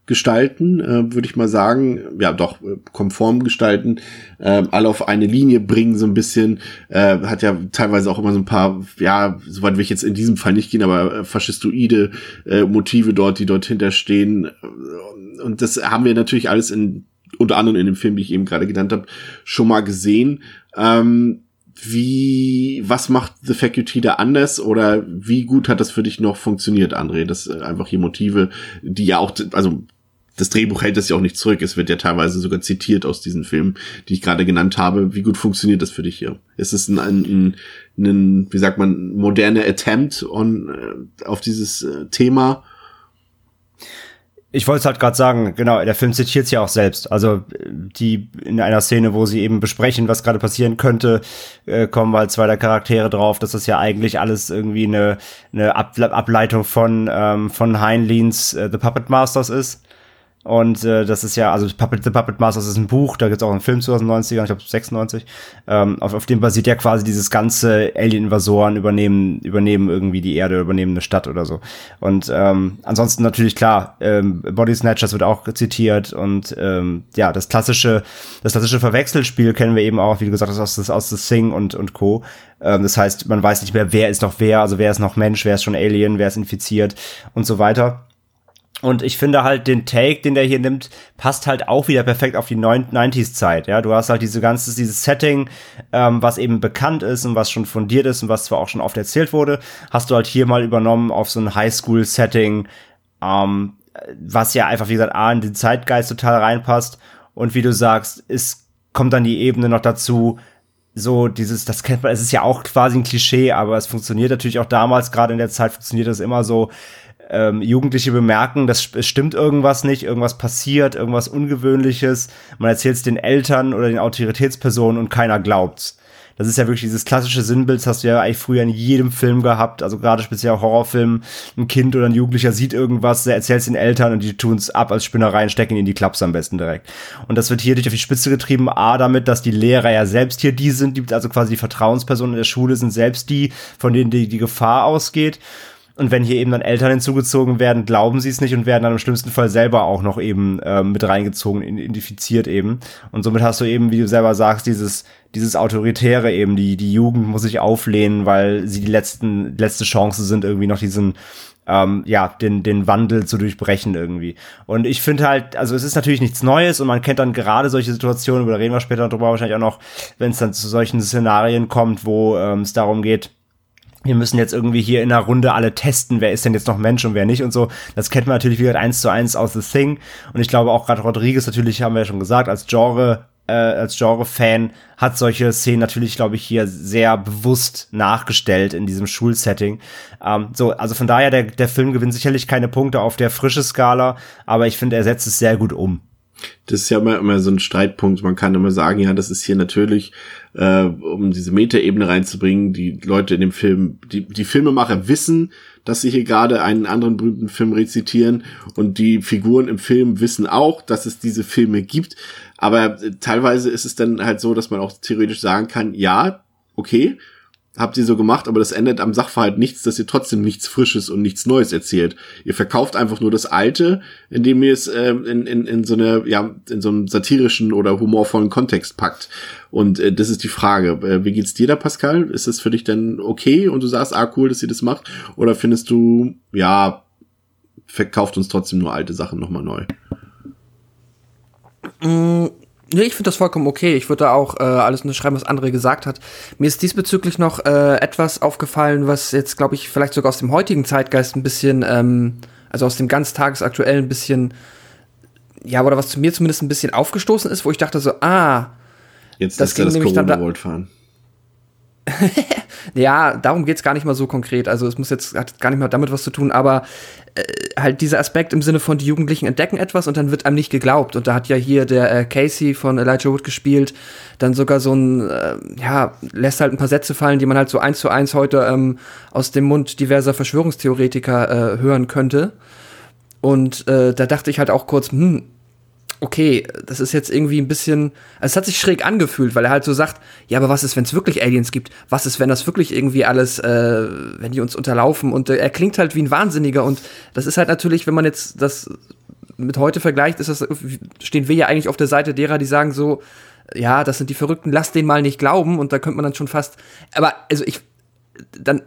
gestalten, äh, würde ich mal sagen. Ja, doch, äh, konform gestalten, äh, alle auf eine Linie bringen, so ein bisschen. Äh, hat ja teilweise auch immer so ein paar, ja, soweit will ich jetzt in diesem Fall nicht gehen, aber äh, faschistoide äh, Motive dort, die dort hinterstehen. Und das haben wir natürlich alles in, unter anderem in dem Film, die ich eben gerade genannt habe, schon mal gesehen. Ähm, wie, was macht The Faculty da anders oder wie gut hat das für dich noch funktioniert, André? Das äh, einfach hier Motive, die ja auch, also das Drehbuch hält das ja auch nicht zurück. Es wird ja teilweise sogar zitiert aus diesen Filmen, die ich gerade genannt habe. Wie gut funktioniert das für dich hier? Ist es ein, ein, ein, ein wie sagt man, moderner Attempt on, äh, auf dieses äh, Thema? Ich wollte es halt gerade sagen, genau, der Film zitiert ja auch selbst. Also die in einer Szene, wo sie eben besprechen, was gerade passieren könnte, äh, kommen halt zwei der Charaktere drauf, dass das ja eigentlich alles irgendwie eine, eine Ab Ableitung von, ähm, von Heinleins äh, The Puppet Masters ist. Und äh, das ist ja, also Puppet, The Puppet Masters ist ein Buch, da gibt's auch einen Film zu aus den 90ern, ich glaube 96. Ähm, auf, auf dem basiert ja quasi dieses ganze Alien-Invasoren übernehmen, übernehmen irgendwie die Erde, übernehmen eine Stadt oder so. Und ähm, ansonsten natürlich klar, ähm, Body Snatchers wird auch zitiert und ähm, ja, das klassische, das klassische Verwechselspiel kennen wir eben auch, wie du gesagt hast, aus, aus The Sing und, und Co. Ähm, das heißt, man weiß nicht mehr, wer ist noch wer, also wer ist noch Mensch, wer ist schon Alien, wer ist infiziert und so weiter. Und ich finde halt, den Take, den der hier nimmt, passt halt auch wieder perfekt auf die 90s-Zeit. Ja, du hast halt diese ganze, dieses Setting, ähm, was eben bekannt ist und was schon fundiert ist und was zwar auch schon oft erzählt wurde, hast du halt hier mal übernommen auf so ein Highschool-Setting, ähm, was ja einfach, wie gesagt, A, in den Zeitgeist total reinpasst. Und wie du sagst, es kommt dann die Ebene noch dazu, so dieses, das kennt man, es ist ja auch quasi ein Klischee, aber es funktioniert natürlich auch damals, gerade in der Zeit funktioniert das immer so, ähm, Jugendliche bemerken, dass es stimmt irgendwas nicht, irgendwas passiert, irgendwas Ungewöhnliches. Man erzählt es den Eltern oder den Autoritätspersonen und keiner glaubt's. Das ist ja wirklich dieses klassische Sinnbild, das hast du ja eigentlich früher in jedem Film gehabt, also gerade speziell Horrorfilmen. Ein Kind oder ein Jugendlicher sieht irgendwas, der erzählt es den Eltern und die tun's ab als Spinnereien, stecken ihn in die Klaps am besten direkt. Und das wird hier durch auf die Spitze getrieben, A, damit, dass die Lehrer ja selbst hier die sind, die, also quasi die Vertrauenspersonen in der Schule sind selbst die, von denen die, die Gefahr ausgeht. Und wenn hier eben dann Eltern hinzugezogen werden, glauben sie es nicht und werden dann im schlimmsten Fall selber auch noch eben ähm, mit reingezogen, identifiziert eben. Und somit hast du eben, wie du selber sagst, dieses, dieses Autoritäre eben, die, die Jugend muss sich auflehnen, weil sie die letzten, letzte Chance sind, irgendwie noch diesen, ähm, ja, den, den Wandel zu durchbrechen irgendwie. Und ich finde halt, also es ist natürlich nichts Neues und man kennt dann gerade solche Situationen, über da reden wir später drüber wahrscheinlich auch noch, wenn es dann zu solchen Szenarien kommt, wo ähm, es darum geht, wir müssen jetzt irgendwie hier in einer Runde alle testen, wer ist denn jetzt noch Mensch und wer nicht und so. Das kennt man natürlich wieder eins zu eins aus The Thing. Und ich glaube auch gerade Rodriguez natürlich, haben wir ja schon gesagt, als Genre, äh, als Genre-Fan hat solche Szenen natürlich, glaube ich, hier sehr bewusst nachgestellt in diesem Schulsetting. Ähm, so, also von daher, der, der Film gewinnt sicherlich keine Punkte auf der frische Skala, aber ich finde, er setzt es sehr gut um. Das ist ja immer, immer so ein Streitpunkt. Man kann immer sagen, ja, das ist hier natürlich, äh, um diese Metaebene reinzubringen, die Leute in dem Film, die, die Filmemacher wissen, dass sie hier gerade einen anderen berühmten Film rezitieren und die Figuren im Film wissen auch, dass es diese Filme gibt. Aber äh, teilweise ist es dann halt so, dass man auch theoretisch sagen kann, ja, okay, habt ihr so gemacht, aber das ändert am Sachverhalt nichts, dass ihr trotzdem nichts Frisches und nichts Neues erzählt. Ihr verkauft einfach nur das Alte, indem ihr es äh, in, in, in so eine, ja, in so einem satirischen oder humorvollen Kontext packt. Und äh, das ist die Frage. Äh, wie geht's dir da, Pascal? Ist das für dich denn okay und du sagst, ah, cool, dass ihr das macht? Oder findest du, ja, verkauft uns trotzdem nur alte Sachen nochmal neu? Nee, ich finde das vollkommen okay. Ich würde da auch äh, alles unterschreiben, was André gesagt hat. Mir ist diesbezüglich noch äh, etwas aufgefallen, was jetzt, glaube ich, vielleicht sogar aus dem heutigen Zeitgeist ein bisschen, ähm, also aus dem ganz tagesaktuellen ein bisschen, ja, oder was zu mir zumindest ein bisschen aufgestoßen ist, wo ich dachte so, ah, jetzt das ging das nämlich dann da fahren. ja, darum geht's gar nicht mal so konkret. Also es muss jetzt hat gar nicht mal damit was zu tun, aber äh, halt dieser Aspekt im Sinne von die Jugendlichen entdecken etwas und dann wird einem nicht geglaubt. Und da hat ja hier der äh, Casey von Elijah Wood gespielt, dann sogar so ein, äh, ja, lässt halt ein paar Sätze fallen, die man halt so eins zu eins heute ähm, aus dem Mund diverser Verschwörungstheoretiker äh, hören könnte. Und äh, da dachte ich halt auch kurz, hm, okay, das ist jetzt irgendwie ein bisschen, also es hat sich schräg angefühlt, weil er halt so sagt, ja, aber was ist, wenn es wirklich Aliens gibt? Was ist, wenn das wirklich irgendwie alles, äh, wenn die uns unterlaufen? Und äh, er klingt halt wie ein Wahnsinniger und das ist halt natürlich, wenn man jetzt das mit heute vergleicht, ist das, stehen wir ja eigentlich auf der Seite derer, die sagen so, ja, das sind die Verrückten, lass den mal nicht glauben und da könnte man dann schon fast, aber also ich, dann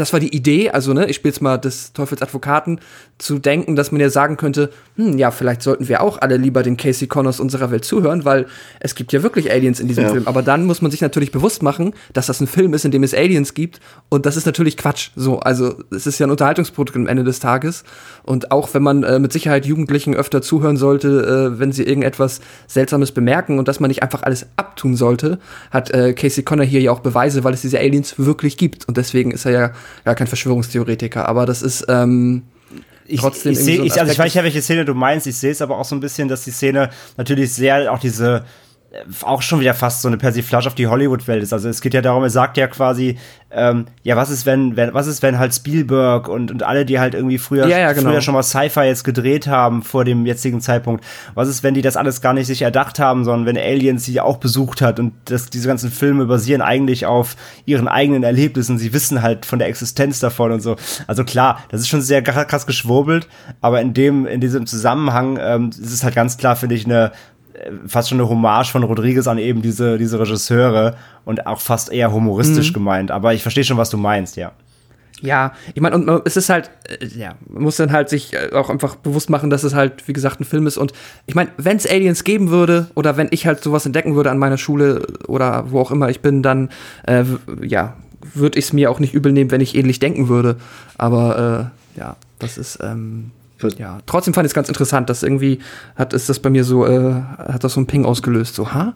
das war die Idee, also ne, ich spiele jetzt mal des Teufels Advokaten, zu denken, dass man ja sagen könnte, hm, ja, vielleicht sollten wir auch alle lieber den Casey Connors unserer Welt zuhören, weil es gibt ja wirklich Aliens in diesem ja. Film. Aber dann muss man sich natürlich bewusst machen, dass das ein Film ist, in dem es Aliens gibt. Und das ist natürlich Quatsch. So, also es ist ja ein Unterhaltungsprodukt am Ende des Tages. Und auch wenn man äh, mit Sicherheit Jugendlichen öfter zuhören sollte, äh, wenn sie irgendetwas Seltsames bemerken und dass man nicht einfach alles abtun sollte, hat äh, Casey Connor hier ja auch Beweise, weil es diese Aliens wirklich gibt. Und deswegen ist er ja gar kein Verschwörungstheoretiker. Aber das ist ähm, ich, trotzdem. Ich, ich, so ich, also ich weiß ja, welche Szene du meinst. Ich sehe es aber auch so ein bisschen, dass die Szene natürlich sehr auch diese auch schon wieder fast so eine Persiflage auf die Hollywood-Welt ist. Also es geht ja darum, er sagt ja quasi, ähm, ja, was ist, wenn, wenn, was ist, wenn halt Spielberg und, und alle, die halt irgendwie früher, ja, ja, genau. früher schon mal Sci-Fi jetzt gedreht haben vor dem jetzigen Zeitpunkt, was ist, wenn die das alles gar nicht sich erdacht haben, sondern wenn Aliens sie auch besucht hat und das, diese ganzen Filme basieren eigentlich auf ihren eigenen Erlebnissen, sie wissen halt von der Existenz davon und so. Also klar, das ist schon sehr krass geschwurbelt, aber in dem, in diesem Zusammenhang ähm, ist es halt ganz klar, finde ich, eine fast schon eine Hommage von Rodriguez an eben diese, diese Regisseure und auch fast eher humoristisch mhm. gemeint. Aber ich verstehe schon, was du meinst, ja. Ja, ich meine, und es ist halt, äh, ja, man muss dann halt sich äh, auch einfach bewusst machen, dass es halt, wie gesagt, ein Film ist. Und ich meine, wenn es Aliens geben würde oder wenn ich halt sowas entdecken würde an meiner Schule oder wo auch immer ich bin, dann, äh, ja, würde ich es mir auch nicht übel nehmen, wenn ich ähnlich denken würde. Aber äh, ja, das ist, ähm, ja, trotzdem fand ich es ganz interessant, dass irgendwie hat ist das bei mir so, äh, hat das so ein Ping ausgelöst, so, ha?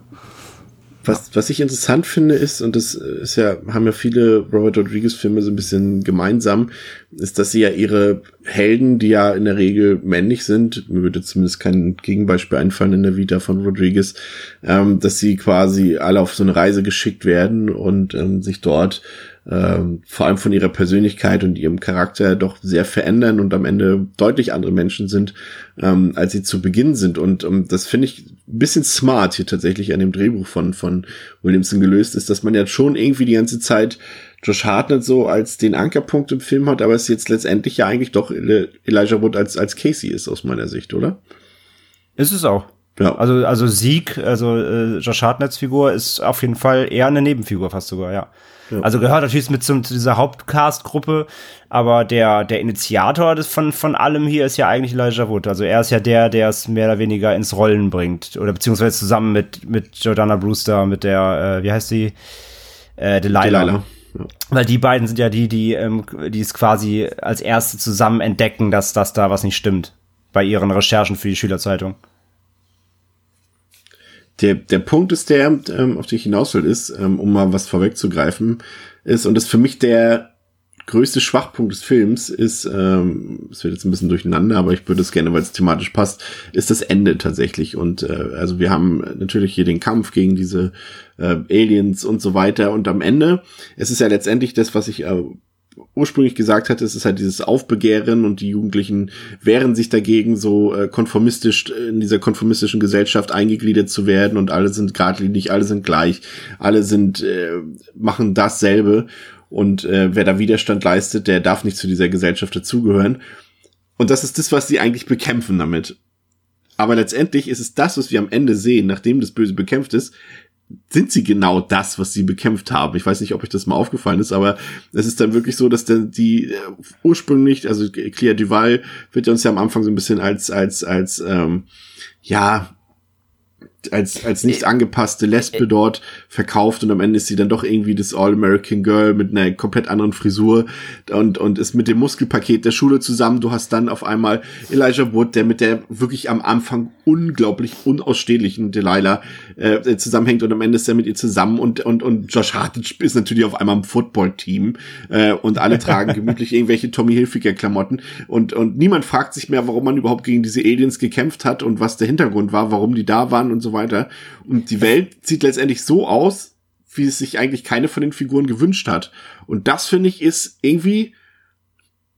Was, was ich interessant finde ist, und das ist ja, haben ja viele Robert Rodriguez-Filme so ein bisschen gemeinsam, ist, dass sie ja ihre Helden, die ja in der Regel männlich sind, mir würde zumindest kein Gegenbeispiel einfallen in der Vita von Rodriguez, ähm, dass sie quasi alle auf so eine Reise geschickt werden und ähm, sich dort ähm, vor allem von ihrer Persönlichkeit und ihrem Charakter doch sehr verändern und am Ende deutlich andere Menschen sind, ähm, als sie zu Beginn sind. Und ähm, das finde ich ein bisschen smart hier tatsächlich an dem Drehbuch von, von Williamson gelöst ist, dass man ja schon irgendwie die ganze Zeit Josh Hartnett so als den Ankerpunkt im Film hat, aber es jetzt letztendlich ja eigentlich doch Elijah Wood als, als Casey ist aus meiner Sicht, oder? Ist es auch. Ja. Also, also Sieg, also äh, Josh Hartnetts Figur ist auf jeden Fall eher eine Nebenfigur fast sogar, ja. Ja. Also gehört natürlich mit zum, zu dieser Hauptcast-Gruppe, aber der, der Initiator des, von, von allem hier ist ja eigentlich Elijah Wood. Also er ist ja der, der es mehr oder weniger ins Rollen bringt. Oder beziehungsweise zusammen mit, mit Jordana Brewster, mit der, äh, wie heißt sie? Äh, Delilah. Delilah. Ja. Weil die beiden sind ja die, die, ähm, die es quasi als erste zusammen entdecken, dass, dass da was nicht stimmt. Bei ihren Recherchen für die Schülerzeitung. Der, der Punkt ist der, ähm, auf den ich hinaus will, ist, ähm, um mal was vorwegzugreifen, ist, und das ist für mich der größte Schwachpunkt des Films ist, ähm, es wird jetzt ein bisschen durcheinander, aber ich würde es gerne, weil es thematisch passt, ist das Ende tatsächlich. Und äh, also wir haben natürlich hier den Kampf gegen diese äh, Aliens und so weiter. Und am Ende, es ist ja letztendlich das, was ich äh, ursprünglich gesagt hatte, es ist halt dieses Aufbegehren und die Jugendlichen wehren sich dagegen, so äh, konformistisch äh, in dieser konformistischen Gesellschaft eingegliedert zu werden und alle sind geradlinig, alle sind gleich, alle sind äh, machen dasselbe und äh, wer da Widerstand leistet, der darf nicht zu dieser Gesellschaft dazugehören. Und das ist das, was sie eigentlich bekämpfen damit. Aber letztendlich ist es das, was wir am Ende sehen, nachdem das Böse bekämpft ist, sind sie genau das, was sie bekämpft haben. Ich weiß nicht, ob euch das mal aufgefallen ist, aber es ist dann wirklich so, dass der, die äh, ursprünglich, also Clea Duval wird uns ja am Anfang so ein bisschen als, als, als, ähm, ja, als, als nicht angepasste Lesbe dort verkauft und am Ende ist sie dann doch irgendwie das All-American Girl mit einer komplett anderen Frisur und, und ist mit dem Muskelpaket der Schule zusammen. Du hast dann auf einmal Elijah Wood, der mit der wirklich am Anfang unglaublich unausstehlichen Delilah äh, zusammenhängt und am Ende ist er mit ihr zusammen und, und, und Josh Hartnett ist natürlich auf einmal im Football-Team äh, und alle tragen gemütlich irgendwelche Tommy Hilfiger Klamotten und, und niemand fragt sich mehr, warum man überhaupt gegen diese Aliens gekämpft hat und was der Hintergrund war, warum die da waren und so weiter. Und die Welt sieht letztendlich so aus, wie es sich eigentlich keine von den Figuren gewünscht hat. Und das finde ich ist irgendwie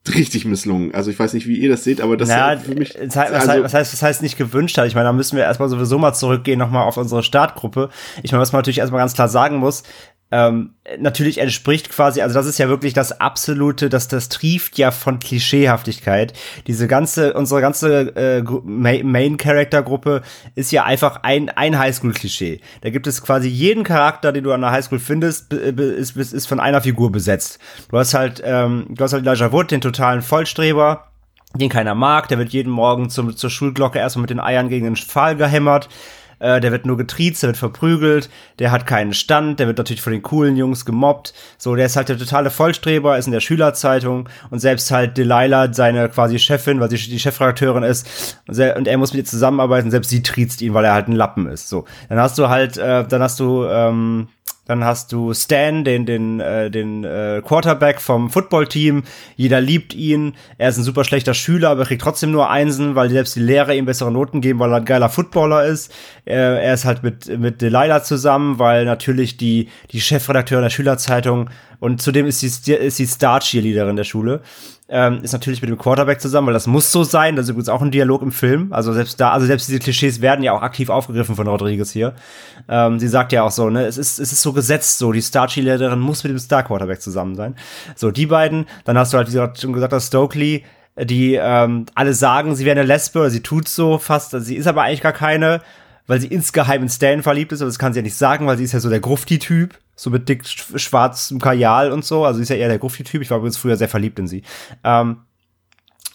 richtig misslungen. Also ich weiß nicht, wie ihr das seht, aber das naja, ist für mich. Was, also, heißt, was, heißt, was heißt nicht gewünscht hat? Ich meine, da müssen wir erstmal sowieso mal zurückgehen, nochmal auf unsere Startgruppe. Ich meine, was man natürlich erstmal ganz klar sagen muss, ähm, natürlich entspricht quasi, also das ist ja wirklich das absolute, das, das trieft ja von Klischeehaftigkeit. Diese ganze, unsere ganze äh, Main-Character-Gruppe ist ja einfach ein, ein Highschool-Klischee. Da gibt es quasi jeden Charakter, den du an der Highschool findest, ist, ist, ist von einer Figur besetzt. Du hast halt, ähm, du hast halt Elijah Wood, den totalen Vollstreber, den keiner mag, der wird jeden Morgen zum, zur Schulglocke erstmal mit den Eiern gegen den Pfahl gehämmert äh, der wird nur getriezt, der wird verprügelt, der hat keinen Stand, der wird natürlich von den coolen Jungs gemobbt. So, der ist halt der totale Vollstreber, ist in der Schülerzeitung und selbst halt Delilah, seine quasi Chefin, weil sie die Chefredakteurin ist, und er muss mit ihr zusammenarbeiten, selbst sie triezt ihn, weil er halt ein Lappen ist. So, dann hast du halt, äh, dann hast du ähm, dann hast du Stan, den, den, äh, den äh, Quarterback vom Footballteam. Jeder liebt ihn. Er ist ein super schlechter Schüler, aber er kriegt trotzdem nur Einsen, weil selbst die Lehrer ihm bessere Noten geben, weil er ein geiler Footballer ist. Äh, er ist halt mit, mit Delilah zusammen, weil natürlich die, die Chefredakteurin der Schülerzeitung und zudem ist sie, ist sie Star-Cheerleaderin der Schule ähm, ist natürlich mit dem Quarterback zusammen, weil das muss so sein. Das ist übrigens auch ein Dialog im Film. Also selbst da, also selbst diese Klischees werden ja auch aktiv aufgegriffen von Rodriguez hier. Ähm, sie sagt ja auch so, ne, es ist, es ist so gesetzt, so die Star-Cheerleaderin muss mit dem Star-Quarterback zusammen sein. So, die beiden, dann hast du halt, wie gesagt, schon gesagt, dass Stokely, die ähm, alle sagen, sie wäre eine Lesbe, oder sie tut so fast, sie ist aber eigentlich gar keine, weil sie insgeheim in Stan verliebt ist, aber das kann sie ja nicht sagen, weil sie ist ja so der Grufti-Typ so mit dick schwarzem Kajal und so. Also ist ja eher der Grufti-Typ. Ich war übrigens früher sehr verliebt in sie. Ähm,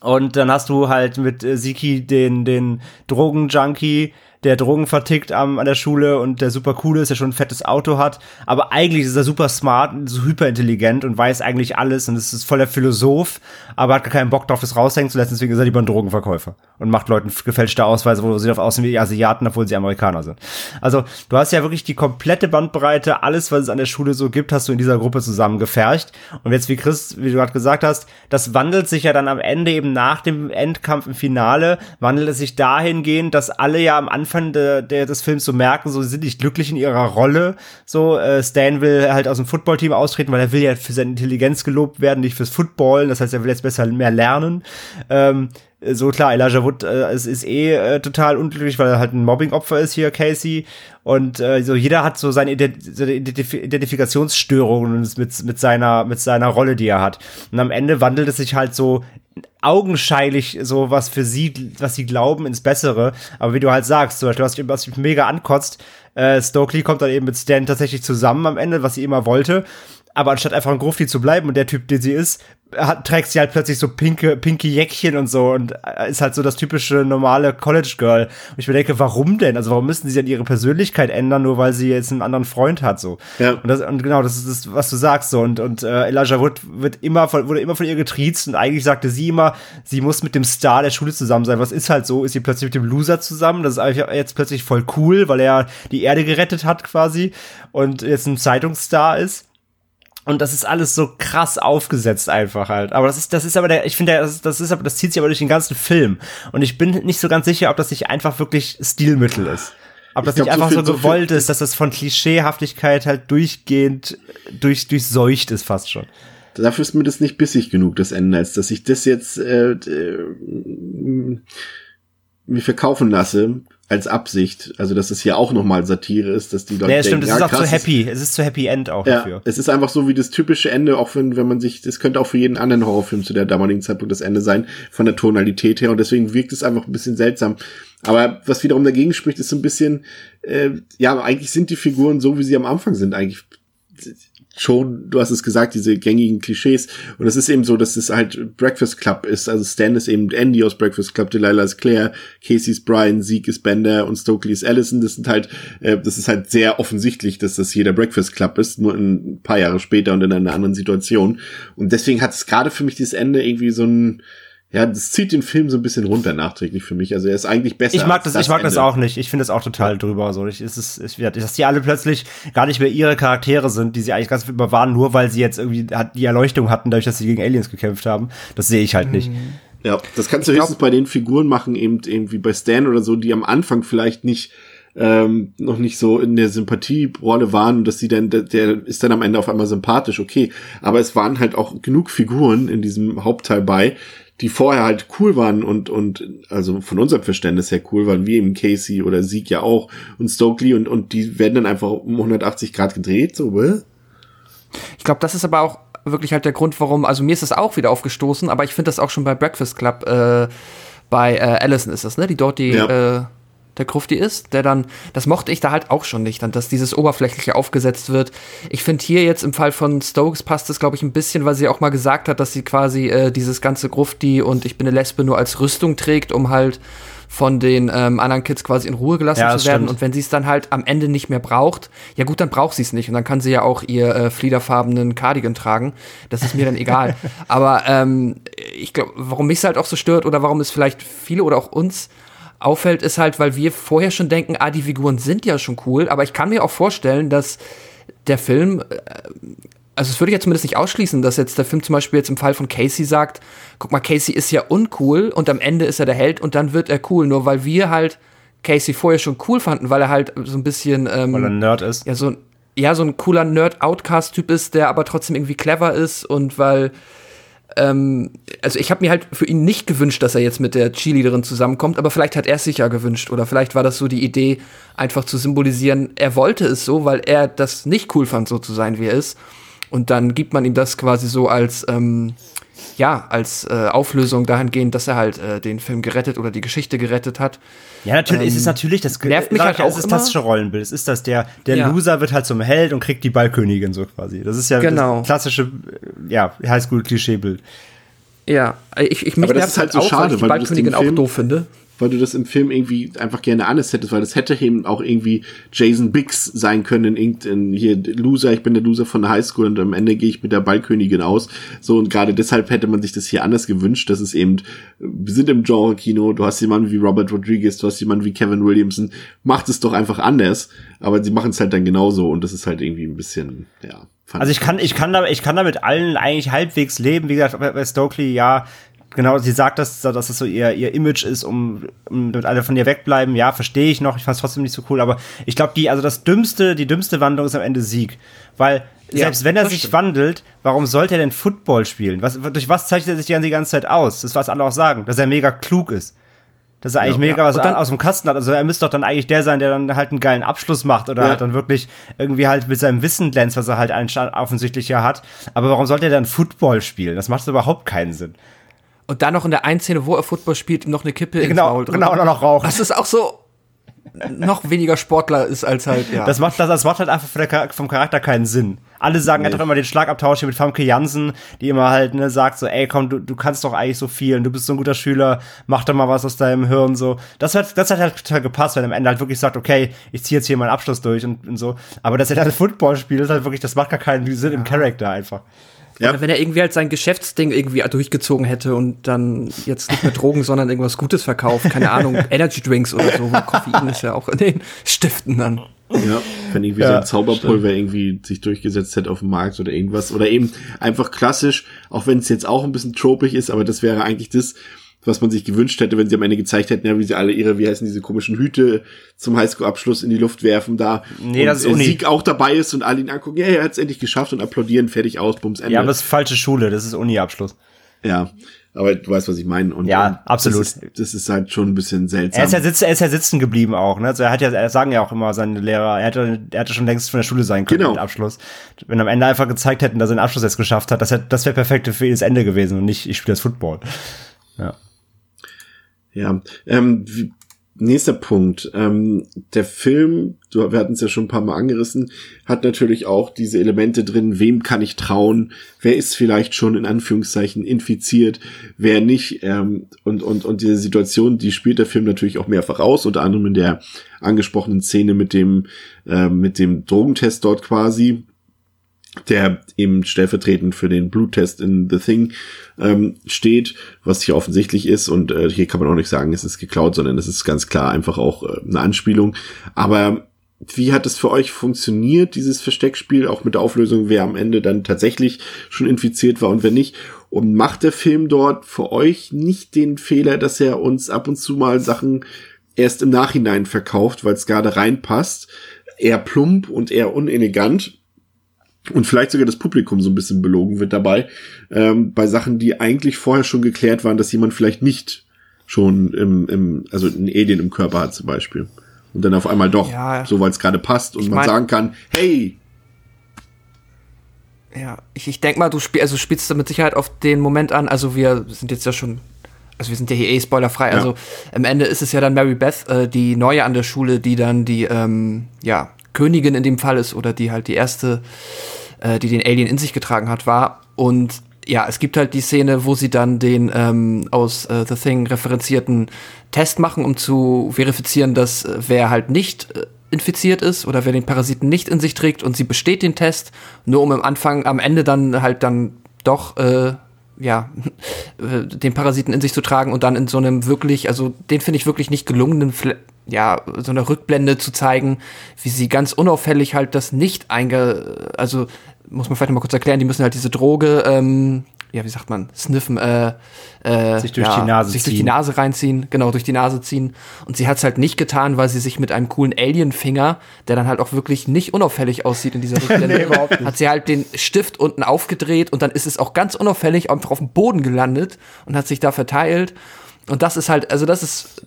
und dann hast du halt mit äh, Siki den, den Drogen-Junkie, der Drogen vertickt am, an der Schule und der super cool ist, der schon ein fettes Auto hat. Aber eigentlich ist er super smart, so hyperintelligent und weiß eigentlich alles und ist voller Philosoph, aber hat gar keinen Bock drauf, das raushängen zu lassen. Deswegen ist er lieber ein Drogenverkäufer und macht Leuten gefälschte Ausweise, wo sie auf aussehen wie Asiaten, obwohl sie Amerikaner sind. Also du hast ja wirklich die komplette Bandbreite, alles, was es an der Schule so gibt, hast du in dieser Gruppe zusammengefercht. Und jetzt, wie Chris, wie du gerade gesagt hast, das wandelt sich ja dann am Ende eben nach dem Endkampf im Finale, wandelt es sich dahingehend, dass alle ja am Anfang de, de, des Films so merken, so sie sind nicht glücklich in ihrer Rolle. So, äh, Stan will halt aus dem Footballteam austreten, weil er will ja für seine Intelligenz gelobt werden, nicht fürs Footballen. Das heißt, er will jetzt besser mehr lernen. Ähm, so klar, Elijah Wood äh, es ist eh äh, total unglücklich, weil er halt ein Mobbing-Opfer ist hier, Casey. Und äh, so jeder hat so seine Identif Identifikationsstörungen mit, mit, seiner, mit seiner Rolle, die er hat. Und am Ende wandelt es sich halt so augenscheinlich so was für sie, was sie glauben, ins Bessere. Aber wie du halt sagst, zum Beispiel, was, was mich mega ankotzt, äh, Stokely kommt dann eben mit Stan tatsächlich zusammen am Ende, was sie immer wollte. Aber anstatt einfach ein Grufti zu bleiben und der Typ, den sie ist, hat, trägt sie halt plötzlich so pinke, pinke Jäckchen und so und äh, ist halt so das typische normale College Girl. Und ich mir denke, warum denn? Also warum müssen sie dann ihre Persönlichkeit ändern, nur weil sie jetzt einen anderen Freund hat, so. Ja. Und, das, und genau, das ist das, was du sagst, so. Und, und äh, Elijah Wood wird immer von, wurde immer von ihr getriezt und eigentlich sagte sie immer, sie muss mit dem Star der Schule zusammen sein. Was ist halt so? Ist sie plötzlich mit dem Loser zusammen? Das ist eigentlich jetzt plötzlich voll cool, weil er die Erde gerettet hat quasi und jetzt ein Zeitungsstar ist. Und das ist alles so krass aufgesetzt einfach halt. Aber das ist, das ist aber der, ich finde, das, das ist aber, das zieht sich aber durch den ganzen Film. Und ich bin nicht so ganz sicher, ob das nicht einfach wirklich Stilmittel ist. Ob das glaub, nicht einfach so, viel, so gewollt so ist, dass das von Klischeehaftigkeit halt durchgehend durch, durchseucht ist fast schon. Dafür ist mir das nicht bissig genug, das Ende, als dass ich das jetzt äh, äh, mir verkaufen lasse, als Absicht, also dass es hier auch nochmal Satire ist, dass die Leute. Ja, stimmt, es ja, ist auch zu happy, es ist zu Happy End auch ja, dafür. Es ist einfach so wie das typische Ende, auch wenn, wenn man sich, das könnte auch für jeden anderen Horrorfilm zu der damaligen Zeitpunkt das Ende sein, von der Tonalität her, und deswegen wirkt es einfach ein bisschen seltsam. Aber was wiederum dagegen spricht, ist so ein bisschen, äh, ja, eigentlich sind die Figuren so, wie sie am Anfang sind, eigentlich schon, du hast es gesagt, diese gängigen Klischees. Und es ist eben so, dass es halt Breakfast Club ist. Also Stan ist eben Andy aus Breakfast Club, Delilah ist Claire, Casey ist Brian, Zeke ist Bender und Stokely ist Allison. Das sind halt, äh, das ist halt sehr offensichtlich, dass das hier der Breakfast Club ist, nur ein paar Jahre später und in einer anderen Situation. Und deswegen hat es gerade für mich dieses Ende irgendwie so ein, ja, das zieht den Film so ein bisschen runter nachträglich für mich. Also er ist eigentlich besser. Ich mag das, das ich mag Ende. das auch nicht. Ich finde das auch total drüber. So, ich, ist es, ich, dass die alle plötzlich gar nicht mehr ihre Charaktere sind, die sie eigentlich ganz immer waren, nur weil sie jetzt irgendwie die Erleuchtung hatten, dadurch, dass sie gegen Aliens gekämpft haben. Das sehe ich halt mhm. nicht. Ja, das kannst du ich höchstens glaub, bei den Figuren machen, eben, eben wie bei Stan oder so, die am Anfang vielleicht nicht ähm, noch nicht so in der Sympathierolle waren und dass sie dann, der, der ist dann am Ende auf einmal sympathisch, okay. Aber es waren halt auch genug Figuren in diesem Hauptteil bei, die vorher halt cool waren und, und also von unserem Verständnis her cool waren, wie eben Casey oder Sieg ja auch und Stokely und, und die werden dann einfach um 180 Grad gedreht, so, will? Ich glaube, das ist aber auch wirklich halt der Grund, warum, also mir ist das auch wieder aufgestoßen, aber ich finde das auch schon bei Breakfast Club, äh, bei äh, Allison ist das, ne, die dort die, ja. äh, der Krufti ist, der dann, das mochte ich da halt auch schon nicht, dann, dass dieses Oberflächliche aufgesetzt wird. Ich finde hier jetzt im Fall von Stokes passt es, glaube ich, ein bisschen, weil sie auch mal gesagt hat, dass sie quasi äh, dieses ganze Grufti und ich bin eine Lesbe nur als Rüstung trägt, um halt von den ähm, anderen Kids quasi in Ruhe gelassen ja, zu werden. Stimmt. Und wenn sie es dann halt am Ende nicht mehr braucht, ja gut, dann braucht sie es nicht. Und dann kann sie ja auch ihr äh, fliederfarbenen Cardigan tragen. Das ist mir dann egal. Aber ähm, ich glaube, warum mich es halt auch so stört oder warum es vielleicht viele oder auch uns auffällt, ist halt, weil wir vorher schon denken, ah, die Figuren sind ja schon cool, aber ich kann mir auch vorstellen, dass der Film, äh, also es würde ich ja zumindest nicht ausschließen, dass jetzt der Film zum Beispiel jetzt im Fall von Casey sagt, guck mal, Casey ist ja uncool und am Ende ist er der Held und dann wird er cool, nur weil wir halt Casey vorher schon cool fanden, weil er halt so ein bisschen ähm, weil er ein Nerd ist. Ja, so ja, so ein cooler Nerd-Outcast-Typ ist, der aber trotzdem irgendwie clever ist und weil ähm, also ich habe mir halt für ihn nicht gewünscht, dass er jetzt mit der Cheerleaderin zusammenkommt, aber vielleicht hat er es sich ja gewünscht oder vielleicht war das so die Idee, einfach zu symbolisieren, er wollte es so, weil er das nicht cool fand, so zu sein, wie er ist. Und dann gibt man ihm das quasi so als ähm, ja, als äh, Auflösung dahingehend, dass er halt äh, den Film gerettet oder die Geschichte gerettet hat. Ja, natürlich, ähm, es ist ähm, natürlich das nervt mich halt auch es ist das klassische Rollenbild. Es ist das der der ja. Loser wird halt zum Held und kriegt die Ballkönigin so quasi. Das ist ja genau. das klassische ja, Highschool Klischeebild. Ja, ich ich mich Aber das ist halt so auch, schade, weil ich die Ballkönigin auch doof finde. Weil du das im Film irgendwie einfach gerne anders hättest, weil das hätte eben auch irgendwie Jason Biggs sein können, in, hier Loser, ich bin der Loser von der Highschool und am Ende gehe ich mit der Ballkönigin aus. So und gerade deshalb hätte man sich das hier anders gewünscht, dass es eben, wir sind im Genre-Kino, du hast jemanden wie Robert Rodriguez, du hast jemanden wie Kevin Williamson, macht es doch einfach anders, aber sie machen es halt dann genauso und das ist halt irgendwie ein bisschen, ja. Also ich kann, ich kann da, ich kann da mit allen eigentlich halbwegs leben. Wie gesagt, bei Stokely, ja, genau, sie sagt, dass, dass das so ihr, ihr Image ist, um, um damit alle von ihr wegbleiben. Ja, verstehe ich noch. Ich fand es trotzdem nicht so cool. Aber ich glaube, die, also das dümmste, die dümmste Wandlung ist am Ende Sieg. Weil, ja, selbst wenn er sich stimmt. wandelt, warum sollte er denn Football spielen? Was, durch was zeichnet er sich die ganze Zeit aus? Das ist, was alle auch sagen, dass er mega klug ist dass er eigentlich ja, mega was dann, aus dem Kasten hat. Also er müsste doch dann eigentlich der sein, der dann halt einen geilen Abschluss macht oder ja. halt dann wirklich irgendwie halt mit seinem Wissen glänzt, was er halt offensichtlich ja hat. Aber warum sollte er dann Football spielen? Das macht überhaupt keinen Sinn. Und dann noch in der einen Szene, wo er Football spielt, noch eine Kippe genau, ins Maul Genau, und noch raucht. Das ist auch so noch weniger Sportler ist als halt, ja. Das macht, das, das macht halt einfach vom Charakter keinen Sinn. Alle sagen nee. einfach immer den Schlagabtausch hier mit Famke Jansen, die immer halt ne, sagt so, ey komm, du, du kannst doch eigentlich so viel und du bist so ein guter Schüler, mach doch mal was aus deinem Hirn so. Das hat, das hat halt total gepasst, wenn am Ende halt wirklich sagt, okay, ich ziehe jetzt hier meinen Abschluss durch und, und so. Aber dass er halt Football spielt, ist halt wirklich, das macht gar keinen Sinn ja. im Charakter einfach. Ja. Oder wenn er irgendwie halt sein Geschäftsding irgendwie durchgezogen hätte und dann jetzt nicht mehr Drogen, sondern irgendwas Gutes verkauft. Keine Ahnung, Energy Drinks oder so. Koffein ist ja auch in den Stiften dann. Ja, wenn irgendwie ja, so ein Zauberpulver stimmt. irgendwie sich durchgesetzt hätte auf dem Markt oder irgendwas. Oder eben einfach klassisch, auch wenn es jetzt auch ein bisschen tropig ist, aber das wäre eigentlich das, was man sich gewünscht hätte, wenn sie am Ende gezeigt hätten, ja, wie sie alle ihre, wie heißen diese komischen Hüte zum Highschool-Abschluss in die Luft werfen da. Nee, das ist Uni. Sieg auch dabei ist und alle ihn angucken, ja, er hat es endlich geschafft und applaudieren, fertig aus, bums, Ende. Ja, aber das ist falsche Schule, das ist Uni-Abschluss. Ja, aber du weißt, was ich meine. Und, ja, und absolut. Das ist, das ist, halt schon ein bisschen seltsam. Er ist ja, sitz, er ist ja sitzen geblieben auch, ne? Also er hat ja, er sagen ja auch immer seine Lehrer, er hätte, er hätte schon längst von der Schule sein können genau. mit Abschluss. Wenn am Ende einfach gezeigt hätten, dass er den Abschluss jetzt geschafft hat, das, hätte, das wäre perfekt für ihn das Ende gewesen und nicht, ich spiele das Football. Ja. Ja, ähm, wie, nächster Punkt. Ähm, der Film, du, wir hatten es ja schon ein paar Mal angerissen, hat natürlich auch diese Elemente drin, wem kann ich trauen, wer ist vielleicht schon in Anführungszeichen infiziert, wer nicht. Ähm, und, und, und diese Situation, die spielt der Film natürlich auch mehrfach aus, unter anderem in der angesprochenen Szene mit dem, äh, mit dem Drogentest dort quasi der eben stellvertretend für den Bluttest in The Thing ähm, steht, was hier offensichtlich ist. Und äh, hier kann man auch nicht sagen, es ist geklaut, sondern es ist ganz klar einfach auch äh, eine Anspielung. Aber wie hat es für euch funktioniert, dieses Versteckspiel, auch mit der Auflösung, wer am Ende dann tatsächlich schon infiziert war und wer nicht? Und macht der Film dort für euch nicht den Fehler, dass er uns ab und zu mal Sachen erst im Nachhinein verkauft, weil es gerade reinpasst? Eher plump und eher unelegant und vielleicht sogar das Publikum so ein bisschen belogen wird dabei, ähm, bei Sachen, die eigentlich vorher schon geklärt waren, dass jemand vielleicht nicht schon im, im also ein Alien im Körper hat zum Beispiel. Und dann auf einmal doch, ja, so weil es gerade passt und man mein, sagen kann, hey. Ja, ich, ich denke mal, du spiel, also spielst du mit Sicherheit auf den Moment an, also wir sind jetzt ja schon, also wir sind ja hier eh spoilerfrei, ja. also am Ende ist es ja dann Mary Beth, äh, die Neue an der Schule, die dann die, ähm, ja, Königin in dem Fall ist oder die halt die erste, äh, die den Alien in sich getragen hat, war. Und ja, es gibt halt die Szene, wo sie dann den ähm, aus äh, The Thing referenzierten Test machen, um zu verifizieren, dass äh, wer halt nicht äh, infiziert ist oder wer den Parasiten nicht in sich trägt und sie besteht den Test, nur um am Anfang, am Ende dann halt dann doch äh, ja, äh, den Parasiten in sich zu tragen und dann in so einem wirklich, also den finde ich wirklich nicht gelungenen, ja, so einer Rückblende zu zeigen, wie sie ganz unauffällig halt das nicht einge, also muss man vielleicht noch mal kurz erklären, die müssen halt diese Droge ähm, ja, wie sagt man, sniffen, äh, äh, sich durch ja, die Nase sich ziehen. durch die Nase reinziehen, genau, durch die Nase ziehen. Und sie hat es halt nicht getan, weil sie sich mit einem coolen Alien-Finger, der dann halt auch wirklich nicht unauffällig aussieht in dieser Rückblende, nee, hat sie halt den Stift unten aufgedreht und dann ist es auch ganz unauffällig einfach auf dem Boden gelandet und hat sich da verteilt. Und das ist halt, also das ist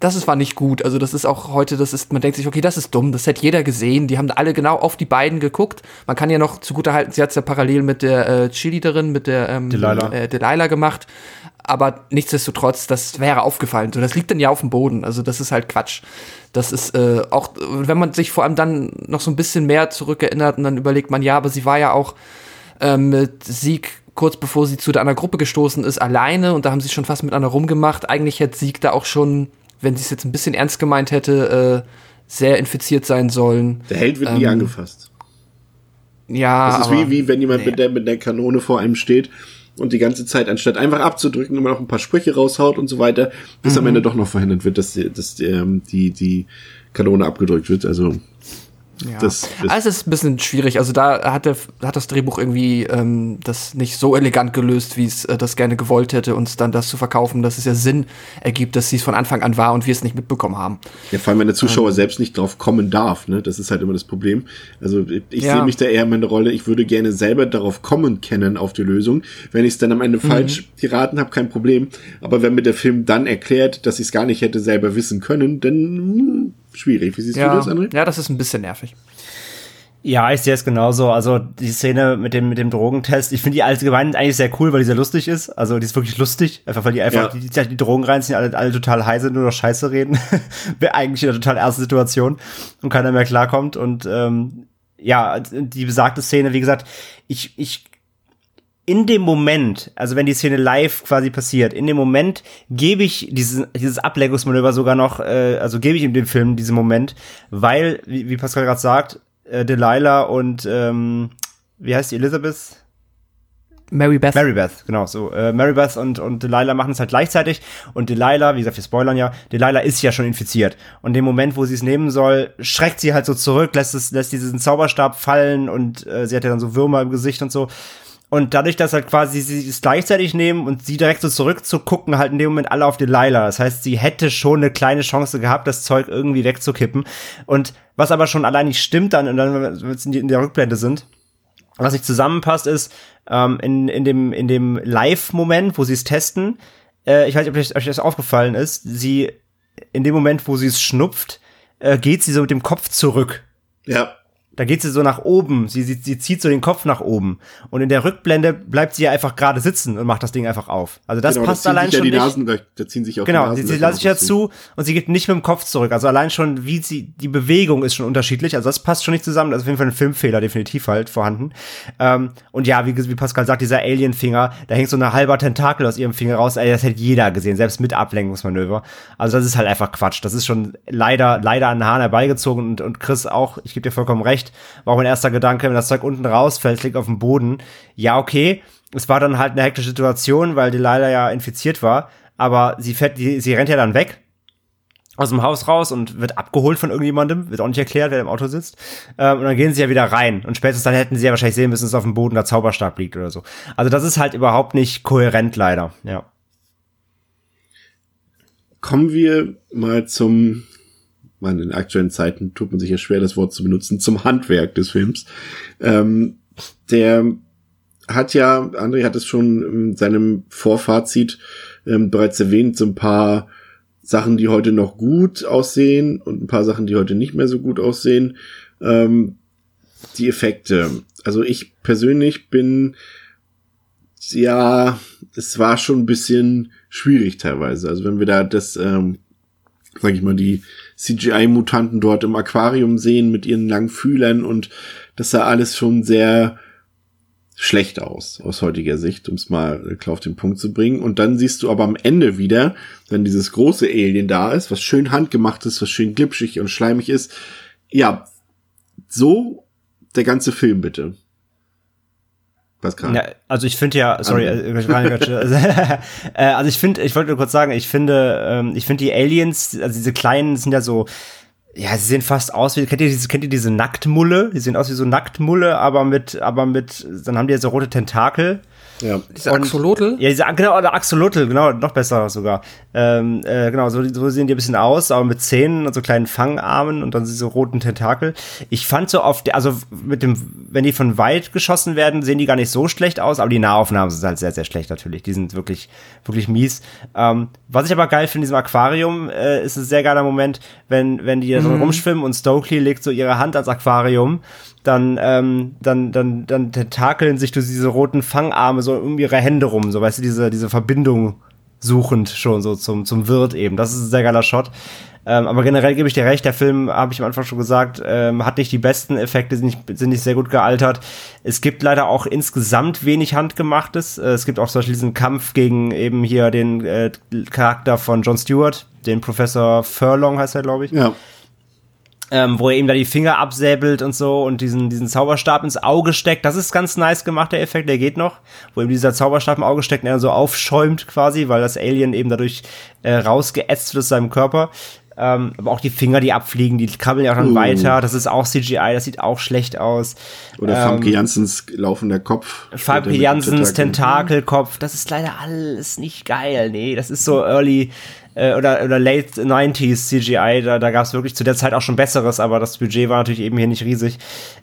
das ist, war nicht gut. Also das ist auch heute, das ist, man denkt sich, okay, das ist dumm, das hätte jeder gesehen. Die haben alle genau auf die beiden geguckt. Man kann ja noch zugutehalten, sie hat es ja parallel mit der äh, Cheerleaderin, mit der ähm, Delilah. Äh, Delilah gemacht. Aber nichtsdestotrotz, das wäre aufgefallen. So, das liegt dann ja auf dem Boden. Also das ist halt Quatsch. Das ist äh, auch, wenn man sich vor allem dann noch so ein bisschen mehr zurückerinnert und dann überlegt man, ja, aber sie war ja auch ähm, mit Sieg kurz bevor sie zu der anderen Gruppe gestoßen ist, alleine und da haben sie schon fast miteinander rumgemacht. Eigentlich hätte Sieg da auch schon wenn sie es jetzt ein bisschen ernst gemeint hätte, äh, sehr infiziert sein sollen. Der Held wird nie Ähm, angefasst. Ja, Das ist aber, wie, wie wenn jemand nee. mit, der, mit der Kanone vor einem steht und die ganze Zeit, anstatt einfach abzudrücken, immer noch ein paar Sprüche raushaut und so weiter, bis Mhm. am Ende doch noch verhindert wird, dass, die, dass ähm, die, die Kanone abgedrückt wird. Also Ja. das, das also es ist ein bisschen schwierig. Also da hat, der, hat das Drehbuch irgendwie ähm, das nicht so elegant gelöst, wie es äh, das gerne gewollt hätte, uns dann das zu verkaufen, dass es ja Sinn ergibt, dass sie es von Anfang an war und wir es nicht mitbekommen haben. Ja, vor allem, wenn der Ähm. Zuschauer selbst nicht drauf kommen darf, ne? Das ist halt immer das Problem. Also ich Ja. sehe mich da eher in meiner Rolle, ich würde gerne selber darauf kommen kennen auf die Lösung. Wenn ich es dann am Ende Mhm. falsch geraten habe, kein Problem. Aber wenn mir der Film dann erklärt, dass ich es gar nicht hätte selber wissen können, dann hm, schwierig. Wie siehst Ja, du das, André? ja, das ist ein bisschen nervig. Ja, ich sehe es genauso. Also die Szene mit dem, mit dem Drogentest, ich finde die allgemein eigentlich sehr cool, weil die sehr lustig ist. Also die ist wirklich lustig. Einfach weil die einfach Ja. die, die, die Drogen reinziehen, alle, alle total high sind, nur noch Scheiße reden. Wäre eigentlich in einer total ernsten Situation und keiner mehr klarkommt. Und ähm, ja, die besagte Szene, wie gesagt, ich, ich in dem Moment, also wenn die Szene live quasi passiert, in dem Moment gebe ich dieses, dieses Ablenkungsmanöver sogar noch, äh, also gebe ich ihm dem Film diesen Moment, weil, wie, wie Pascal gerade sagt, äh, Delilah und ähm, wie heißt die Elizabeth? Mary Beth. Mary Beth, genau so. Äh, Mary Beth und, und Delilah machen es halt gleichzeitig. Und Delilah, wie gesagt, wir spoilern ja, Delilah ist ja schon infiziert. Und im Moment, wo sie es nehmen soll, schreckt sie halt so zurück, lässt es, lässt diesen Zauberstab fallen und äh, sie hat ja dann so Würmer im Gesicht und so. Und dadurch, dass halt quasi sie es gleichzeitig nehmen und sie direkt so zurückzugucken, halt in dem Moment alle auf Delilah. Das heißt, sie hätte schon eine kleine Chance gehabt, das Zeug irgendwie wegzukippen. Und was aber schon allein nicht stimmt dann, und dann, wenn wir in der Rückblende sind, was nicht zusammenpasst, ist ähm, in, in dem, in dem Live-Moment, wo sie es testen, äh, ich weiß nicht, ob euch, euch das aufgefallen ist, sie, in dem Moment, wo sie es schnupft, äh, geht sie so mit dem Kopf zurück. Ja. Da geht sie so nach oben, sie, sie, sie zieht so den Kopf nach oben. Und in der Rückblende bleibt sie ja einfach gerade sitzen und macht das Ding einfach auf. Also das genau, passt da allein sich ja schon die nicht. Nasen, da ziehen sich auch Genau, die sie, Nasen. sie lässt sich ja zu und sie geht nicht mit dem Kopf zurück. Also allein schon, wie sie, die Bewegung ist schon unterschiedlich. Also das passt schon nicht zusammen. Das ist auf jeden Fall ein Filmfehler definitiv halt vorhanden. Ähm, und ja, wie, wie Pascal sagt, dieser Alien-Finger, da hängt so eine halber Tentakel aus ihrem Finger raus. Ey, das hätte jeder gesehen, selbst mit Ablenkungsmanöver. Also das ist halt einfach Quatsch. Das ist schon leider, leider an den Haaren herbeigezogen und, und Chris auch, ich gebe dir vollkommen recht, war auch mein erster Gedanke, wenn das Zeug unten rausfällt, liegt auf dem Boden. Ja, okay. Es war dann halt eine hektische Situation, weil die leider ja infiziert war. Aber sie fährt, die, sie rennt ja dann weg aus dem Haus raus und wird abgeholt von irgendjemandem, wird auch nicht erklärt, wer im Auto sitzt. Ähm, und dann gehen sie ja wieder rein. Und spätestens dann hätten sie ja wahrscheinlich sehen müssen, dass auf dem Boden der Zauberstab liegt oder so. Also das ist halt überhaupt nicht kohärent leider. Ja. Kommen wir mal zum, man, in aktuellen Zeiten tut man sich ja schwer, das Wort zu benutzen, zum Handwerk des Films. Ähm, der hat ja, André hat es schon in seinem Vorfazit ähm, bereits erwähnt, so ein paar Sachen, die heute noch gut aussehen und ein paar Sachen, die heute nicht mehr so gut aussehen. Ähm, die Effekte. Also ich persönlich bin, ja, es war schon ein bisschen schwierig teilweise. Also wenn wir da das, ähm, sag ich mal, die CGI-Mutanten dort im Aquarium sehen mit ihren langen Fühlern und das sah alles schon sehr schlecht aus, aus heutiger Sicht, um es mal äh, klar auf den Punkt zu bringen. Und dann siehst du aber am Ende wieder, wenn dieses große Alien da ist, was schön handgemacht ist, was schön glitschig und schleimig ist. Ja, so der ganze Film bitte. Pascal. Ja, also ich finde ja, sorry, äh, äh, also ich finde, ich wollte nur kurz sagen, ich finde, ähm, ich finde die Aliens, also diese kleinen sind ja so, ja, sie sehen fast aus wie, kennt ihr diese, kennt ihr diese Nacktmulle? Die sehen aus wie so Nacktmulle, aber mit, aber mit, dann haben die ja so rote Tentakel. Ja. Diese Axolotl? Ja, diese, genau, oder Axolotl, genau, noch besser sogar. Ähm, äh, genau, so, so sehen die ein bisschen aus, aber mit Zähnen und so kleinen Fangarmen und dann diese roten Tentakel. Ich fand so oft, also mit dem, wenn die von weit geschossen werden, sehen die gar nicht so schlecht aus, aber die Nahaufnahmen sind halt sehr, sehr schlecht natürlich. Die sind wirklich, wirklich mies. Ähm, was ich aber geil finde in diesem Aquarium, äh, ist ein sehr geiler Moment, wenn, wenn die da so Mhm. rumschwimmen und Stokely legt so ihre Hand ans Aquarium dann, ähm, dann, dann, dann tentakeln sich durch diese roten Fangarme so um ihre Hände rum, so weißt du, diese, diese Verbindung suchend schon so zum, zum Wirt eben. Das ist ein sehr geiler Shot. Ähm, aber generell gebe ich dir recht, der Film, habe ich am Anfang schon gesagt, ähm, hat nicht die besten Effekte, sind nicht, sind nicht sehr gut gealtert. Es gibt leider auch insgesamt wenig Handgemachtes. Äh, es gibt auch zum Beispiel diesen Kampf gegen eben hier den äh, Charakter von Jon Stewart, den Professor Furlong heißt er, glaube ich. Ja. Ähm, wo er ihm da die Finger absäbelt und so und diesen, diesen Zauberstab ins Auge steckt. Das ist ganz nice gemacht, der Effekt, der geht noch. Wo ihm dieser Zauberstab im Auge steckt und er so aufschäumt quasi, weil das Alien eben dadurch äh, rausgeätzt wird aus seinem Körper. Ähm, aber auch die Finger, die abfliegen, die krabbeln ja auch dann Uh. weiter. Das ist auch CGI, das sieht auch schlecht aus. Oder Ähm, Famke Janssens laufender Kopf. Famke Janssens. Tentakelkopf, das ist leider alles nicht geil. Nee, das ist so early äh, oder, oder late 90s CGI. Da, da gab es wirklich zu der Zeit auch schon besseres, aber das Budget war natürlich eben hier nicht riesig.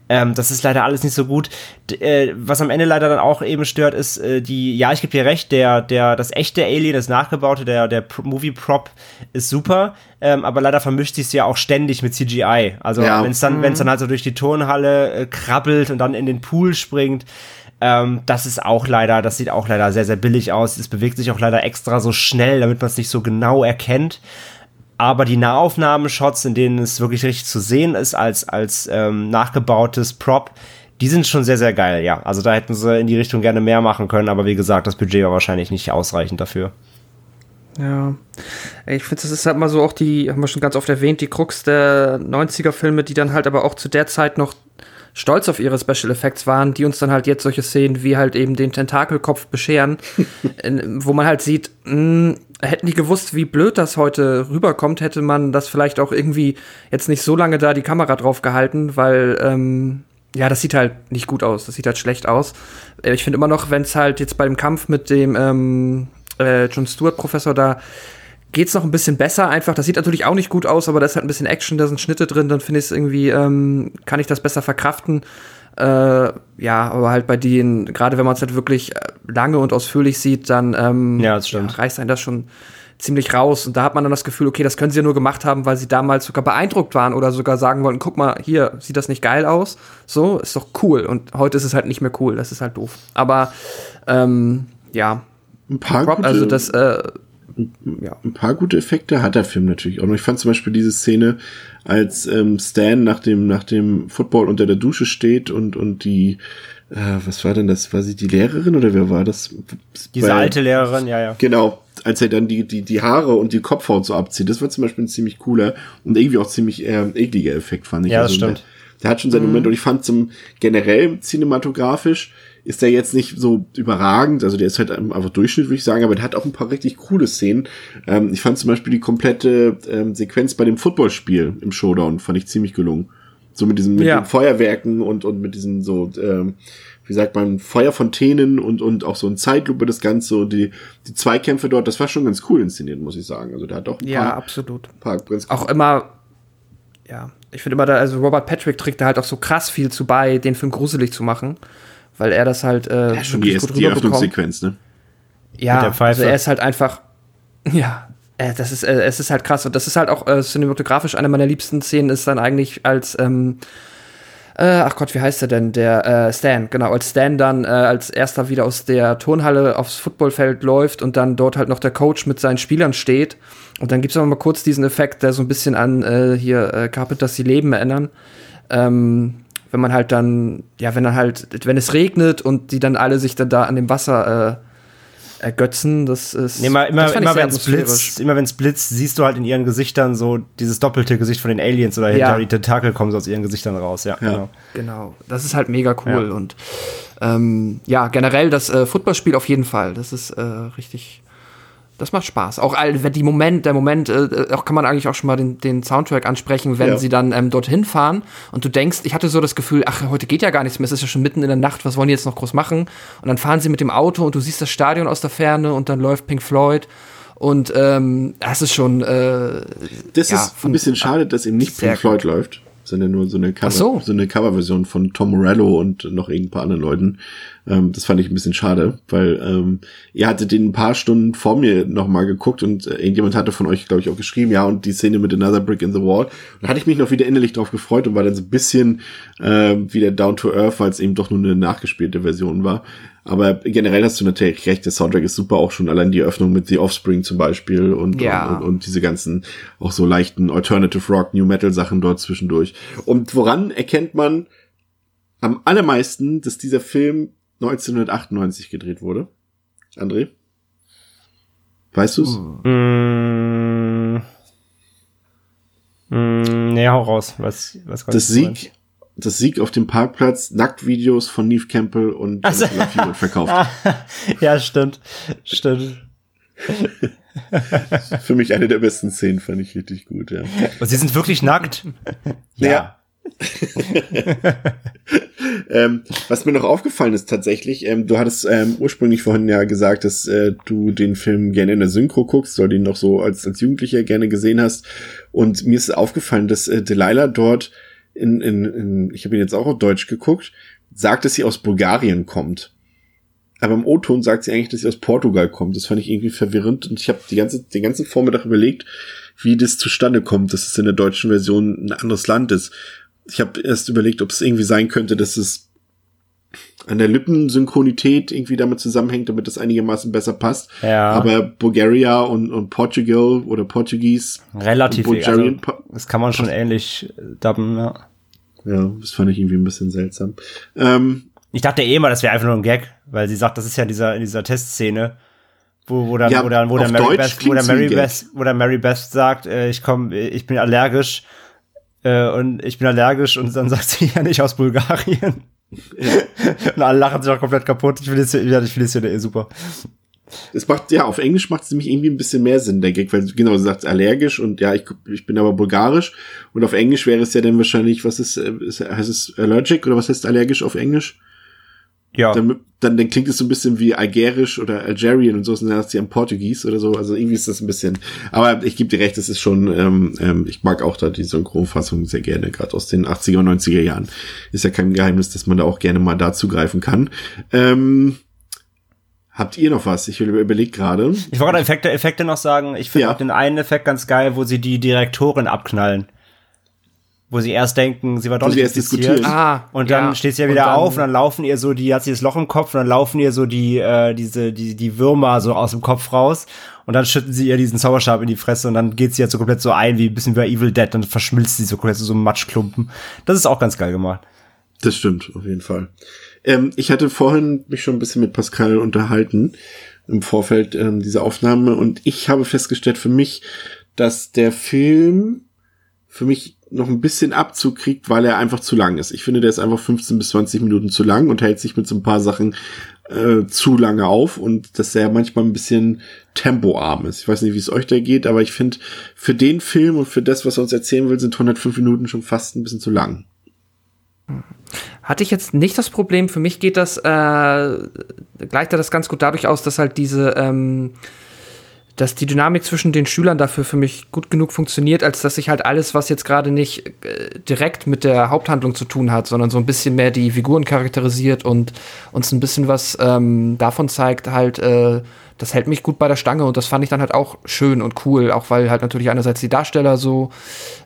Ähm, das ist leider alles nicht so gut. D äh, was am Ende leider dann auch eben stört, ist äh, die, ja, ich gebe dir recht, der, der, das echte Alien, das nachgebaute, der, der Pro- Movie-Prop ist super, ähm, aber leider vermischt sich ja auch ständig mit CGI. Also Ja. wenn es dann, wenn's dann halt so durch die Turnhalle äh, krabbelt und dann in den Pool springt, ähm, das ist auch leider, das sieht auch leider sehr, sehr billig aus. Es bewegt sich auch leider extra so schnell, damit man es nicht so genau erkennt. Aber die Nahaufnahmen-Shots, in denen es wirklich richtig zu sehen ist, als, als ähm, nachgebautes Prop, die sind schon sehr, sehr geil, ja. Also da hätten sie in die Richtung gerne mehr machen können, aber wie gesagt, das Budget war wahrscheinlich nicht ausreichend dafür. Ja. Ich finde, das ist halt mal so auch die, haben wir schon ganz oft erwähnt, die Krux der 90er-Filme, die dann halt aber auch zu der Zeit noch stolz auf ihre Special Effects waren, die uns dann halt jetzt solche Szenen wie halt eben den Tentakelkopf bescheren, wo man halt sieht, mh, hätten die gewusst, wie blöd das heute rüberkommt, hätte man das vielleicht auch irgendwie jetzt nicht so lange da die Kamera drauf gehalten, weil ähm, ja, das sieht halt nicht gut aus, das sieht halt schlecht aus. Äh, Ich finde immer noch, wenn es halt jetzt beim Kampf mit dem ähm, äh, John Stewart Professor da geht's noch ein bisschen besser einfach. Das sieht natürlich auch nicht gut aus, aber da ist halt ein bisschen Action, da sind Schnitte drin, dann finde ich es irgendwie, ähm, kann ich das besser verkraften. Äh, ja, aber halt bei denen, gerade wenn man es halt wirklich äh, lange und ausführlich sieht, dann ähm, Ja, das stimmt. reißt einen das schon ziemlich raus. Und da hat man dann das Gefühl, okay, das können sie ja nur gemacht haben, weil sie damals sogar beeindruckt waren oder sogar sagen wollten, guck mal, hier, sieht das nicht geil aus? So, ist doch cool. Und heute ist es halt nicht mehr cool, das ist halt doof. Aber ähm, ja, Ein paar, Prop, gute, also das, äh, ja. ein paar gute Effekte hat der Film natürlich auch noch. Ich fand zum Beispiel diese Szene, als ähm, Stan nach dem, nach dem Football unter der Dusche steht und, und die, äh, was war denn das? War sie die Lehrerin oder wer war das? Diese Bei- alte Lehrerin, ja, ja. Genau, als er dann die, die, die Haare und die Kopfhaut so abzieht. Das war zum Beispiel ein ziemlich cooler und irgendwie auch ziemlich äh, ekliger Effekt, fand ich. Ja, das Also, stimmt. Der, der hat schon seinen Moment und ich fand zum generell cinematografisch ist der jetzt nicht so überragend, also der ist halt einfach Durchschnitt, würde ich sagen, aber der hat auch ein paar richtig coole Szenen. Ähm, ich fand zum Beispiel die komplette ähm, Sequenz bei dem Footballspiel im Showdown, fand ich ziemlich gelungen. So mit diesen mit Ja. den Feuerwerken und, und mit diesen so, ähm, wie sagt man, Feuerfontänen und, und auch so ein Zeitlupe das Ganze und die, die Zweikämpfe dort, das war schon ganz cool inszeniert, muss ich sagen. Also der hat auch ein ja, paar, absolut. paar ganz auch immer, ja, ich finde immer, da, also Robert Patrick trägt da halt auch so krass viel zu bei, den Film gruselig zu machen, weil er das halt äh, ja, schon die, gut die. Öffnungssequenz, ne? Ja, Mit der Pfeife. also er ist halt einfach, ja, äh, das ist, äh, es ist halt krass und das ist halt auch äh, cinematografisch eine meiner liebsten Szenen ist dann eigentlich als, ähm, äh, ach Gott, wie heißt er denn? Der äh, Stan, genau, als Stan dann äh, als erster wieder aus der Turnhalle aufs Footballfeld läuft und dann dort halt noch der Coach mit seinen Spielern steht. Und dann gibt's noch mal kurz diesen Effekt, der so ein bisschen an äh, hier äh, Carpenters die Leben erinnern. Ähm, wenn man halt dann, ja, wenn dann halt, wenn es regnet und die dann alle sich dann da an dem Wasser äh, ergötzen, das ist. Nee, immer, immer, immer wenn es blitzt, immer wenn es blitzt, siehst du halt in ihren Gesichtern so dieses doppelte Gesicht von den Aliens oder Ja. hinter die Tentakel kommen so aus ihren Gesichtern raus, ja. Ja. Genau. Genau, das ist halt mega cool Ja. und ähm, ja, generell das äh, Footballspiel auf jeden Fall. Das ist äh, richtig, das macht Spaß. Auch die Moment, der Moment, äh, auch kann man eigentlich auch schon mal den, den Soundtrack ansprechen, wenn Ja. sie dann ähm, dorthin fahren und du denkst, ich hatte so das Gefühl, ach, heute geht ja gar nichts mehr, es ist ja schon mitten in der Nacht, was wollen die jetzt noch groß machen? Und dann fahren sie mit dem Auto und du siehst das Stadion aus der Ferne und dann läuft Pink Floyd und ähm, das ist schon äh, Das Ja, ist ein bisschen schade, dass eben nicht Pink Floyd läuft, sondern nur so eine Cover, so. so eine Coverversion von Tom Morello und noch irgendein paar anderen Leuten. Ähm, das fand ich ein bisschen schade, weil ähm, ihr hattet den ein paar Stunden vor mir nochmal geguckt und äh, irgendjemand hatte von euch, glaube ich, auch geschrieben, ja, und die Szene mit Another Brick in the Wall. Und da hatte ich mich noch wieder innerlich drauf gefreut und war dann so ein bisschen äh, wieder down to earth, weil es eben doch nur eine nachgespielte Version war. Aber generell hast du natürlich recht, der Soundtrack ist super, auch schon allein die Eröffnung mit The Offspring zum Beispiel und, Ja. und, und, und diese ganzen auch so leichten Alternative Rock, New Metal Sachen dort zwischendurch. Und woran erkennt man am allermeisten, dass dieser Film 1998 gedreht wurde? André? Weißt du's? Mm, mm, nee, hau raus. Was, was Das Sieg, das Sieg auf dem Parkplatz, Nacktvideos von Neve Campbell und Also- verkauft. ja, stimmt. Stimmt. Für mich eine der besten Szenen, fand ich richtig gut, ja. Und sie sind wirklich nackt? Ja. ähm, was mir noch aufgefallen ist tatsächlich, ähm, du hattest ähm, ursprünglich vorhin ja gesagt, dass äh, du den Film gerne in der Synchro guckst, oder den noch so als, als Jugendlicher gerne gesehen hast. Und mir ist aufgefallen, dass äh, Delilah dort in, in, in ich habe ihn jetzt auch auf Deutsch geguckt, sagt, dass sie aus Bulgarien kommt. Aber im O-Ton sagt sie eigentlich, dass sie aus Portugal kommt. Das fand ich irgendwie verwirrend. Und ich habe die ganze, den ganzen Vormittag überlegt, wie das zustande kommt, dass es in der deutschen Version ein anderes Land ist. Ich habe erst überlegt, ob es irgendwie sein könnte, dass es an der Lippensynchronität irgendwie damit zusammenhängt, damit das einigermaßen besser passt. Ja. Aber Bulgaria und, und Portugal oder Portugies Relativ. Also, Bulgarian pa- das kann man schon ähnlich äh, dubben, ja. ja, das fand ich irgendwie ein bisschen seltsam. Ähm, Ich dachte eh mal, das wäre einfach nur ein Gag, weil sie sagt, das ist ja dieser, in dieser Testszene, wo, wo dann, Ja, wo dann, wo dann Mary Beth, wo dann Mary. Beth, wo dann Mary Beth sagt, äh, ich komme, ich bin allergisch, äh, und ich bin allergisch und dann sagt sie ja nicht aus Bulgarien. und alle lachen sich auch komplett kaputt. Ich finde das, ja, ich finde das ja eh super. Es macht, ja, auf Englisch macht es nämlich irgendwie ein bisschen mehr Sinn, der Gag, weil genau, du sagst allergisch und ja, ich, ich bin aber bulgarisch und auf Englisch wäre es ja dann wahrscheinlich, was ist, äh, ist heißt es allergic oder was heißt allergisch auf Englisch? Ja. Dann, dann, dann klingt es so ein bisschen wie algerisch oder Algerian und so, und dann hast du ja ein Portugies oder so, also irgendwie ist das ein bisschen, aber ich gebe dir recht, es ist schon, ähm, ähm, ich mag auch da die Synchronfassung sehr gerne, gerade aus den 80er und 90er Jahren. Ist ja kein Geheimnis, dass man da auch gerne mal dazu greifen kann. Ähm, Habt ihr noch was? Ich überlege gerade. Ich wollte gerade Effekte, Effekte noch sagen. Ich finde Ja. auch den einen Effekt ganz geil, wo sie die Direktorin abknallen. Wo sie erst denken, sie war doch Wo sie nicht erst infiziert. Ah, Und dann ja. steht sie ja Und wieder dann- auf und dann laufen ihr so die, hat sie das Loch im Kopf und dann laufen ihr so die, äh, diese, die, die Würmer so aus dem Kopf raus und dann schütten sie ihr diesen Zauberstab in die Fresse und dann geht sie jetzt so komplett so ein, wie ein bisschen wie bei Evil Dead, dann verschmilzt sie so komplett zu so einem Matschklumpen. Das ist auch ganz geil gemacht. Das stimmt, auf jeden Fall. Ähm, ich hatte vorhin mich schon ein bisschen mit Pascal unterhalten im Vorfeld ähm, dieser Aufnahme und ich habe festgestellt für mich, dass der Film für mich noch ein bisschen Abzug kriegt, weil er einfach zu lang ist. Ich finde, der ist einfach 15 bis 20 Minuten zu lang und hält sich mit so ein paar Sachen äh, zu lange auf und dass er manchmal ein bisschen tempoarm ist. Ich weiß nicht, wie es euch da geht, aber ich finde, für den Film und für das, was er uns erzählen will, sind 105 Minuten schon fast ein bisschen zu lang. Hatte ich jetzt nicht das Problem. Für mich geht das, äh, gleicht er das ganz gut dadurch aus, dass halt diese, ähm, dass die Dynamik zwischen den Schülern dafür für mich gut genug funktioniert, als dass sich halt alles, was jetzt gerade nicht äh, direkt mit der Haupthandlung zu tun hat, sondern so ein bisschen mehr die Figuren charakterisiert und uns ein bisschen was ähm, davon zeigt, halt, äh, das hält mich gut bei der Stange und das fand ich dann halt auch schön und cool, auch weil halt natürlich einerseits die Darsteller so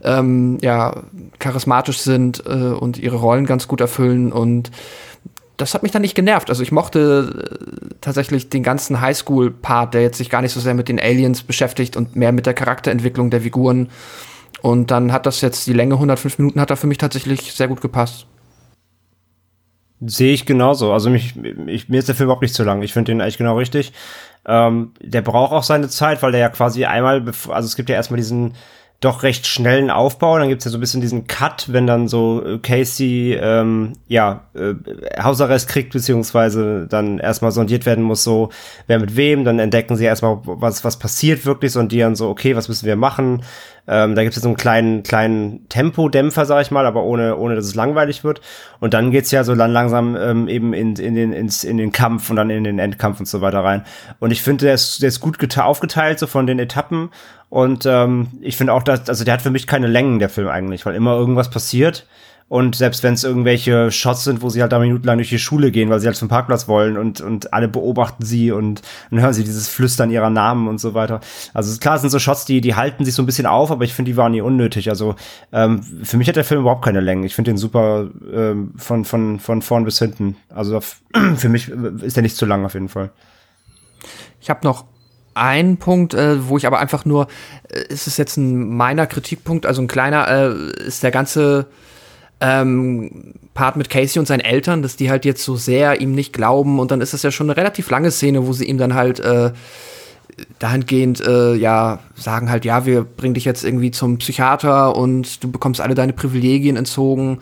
ähm, ja charismatisch sind äh, und ihre Rollen ganz gut erfüllen und das hat mich dann nicht genervt. Also ich mochte äh, tatsächlich den ganzen Highschool-Part, der jetzt sich gar nicht so sehr mit den Aliens beschäftigt und mehr mit der Charakterentwicklung der Figuren. Und dann hat das jetzt die Länge 105 Minuten hat da für mich tatsächlich sehr gut gepasst. Sehe ich genauso. Also mich, ich, mir ist der Film überhaupt nicht zu lang. Ich finde den eigentlich genau richtig. Ähm, der braucht auch seine Zeit, weil der ja quasi einmal, also es gibt ja erstmal diesen doch recht schnellen Aufbau, dann gibt's ja so ein bisschen diesen Cut, wenn dann so äh, Casey ähm, ja äh, Hausarrest kriegt, beziehungsweise dann erstmal sondiert werden muss, so wer mit wem, dann entdecken sie erstmal, was, was passiert wirklich, sondieren so, okay, was müssen wir machen? Ähm, da gibt's jetzt so einen kleinen, kleinen Tempodämpfer, sag ich mal, aber ohne, ohne dass es langweilig wird. Und dann geht's ja so dann langsam ähm, eben in, in, den, ins, in den Kampf und dann in den Endkampf und so weiter rein. Und ich finde, der ist, der ist gut aufgeteilt, so von den Etappen. Und ähm, ich finde auch, dass, also der hat für mich keine Längen, der Film eigentlich, weil immer irgendwas passiert. Und selbst wenn es irgendwelche Shots sind, wo sie halt da minutenlang durch die Schule gehen, weil sie halt zum Parkplatz wollen und, und alle beobachten sie und dann hören sie dieses Flüstern ihrer Namen und so weiter. Also klar, sind so Shots, die, die halten sich so ein bisschen auf, aber ich finde, die waren nie unnötig. Also ähm, für mich hat der Film überhaupt keine Längen. Ich finde den super ähm, von, von, von vorn bis hinten. Also für mich ist der nicht zu lang auf jeden Fall. Ich habe noch einen Punkt, äh, wo ich aber einfach nur, äh, ist es jetzt ein meiner Kritikpunkt, also ein kleiner, äh, ist der ganze ähm, Part mit Casey und seinen Eltern, dass die halt jetzt so sehr ihm nicht glauben und dann ist es ja schon eine relativ lange Szene, wo sie ihm dann halt äh, dahingehend, äh, ja, sagen halt, ja, wir bringen dich jetzt irgendwie zum Psychiater und du bekommst alle deine Privilegien entzogen.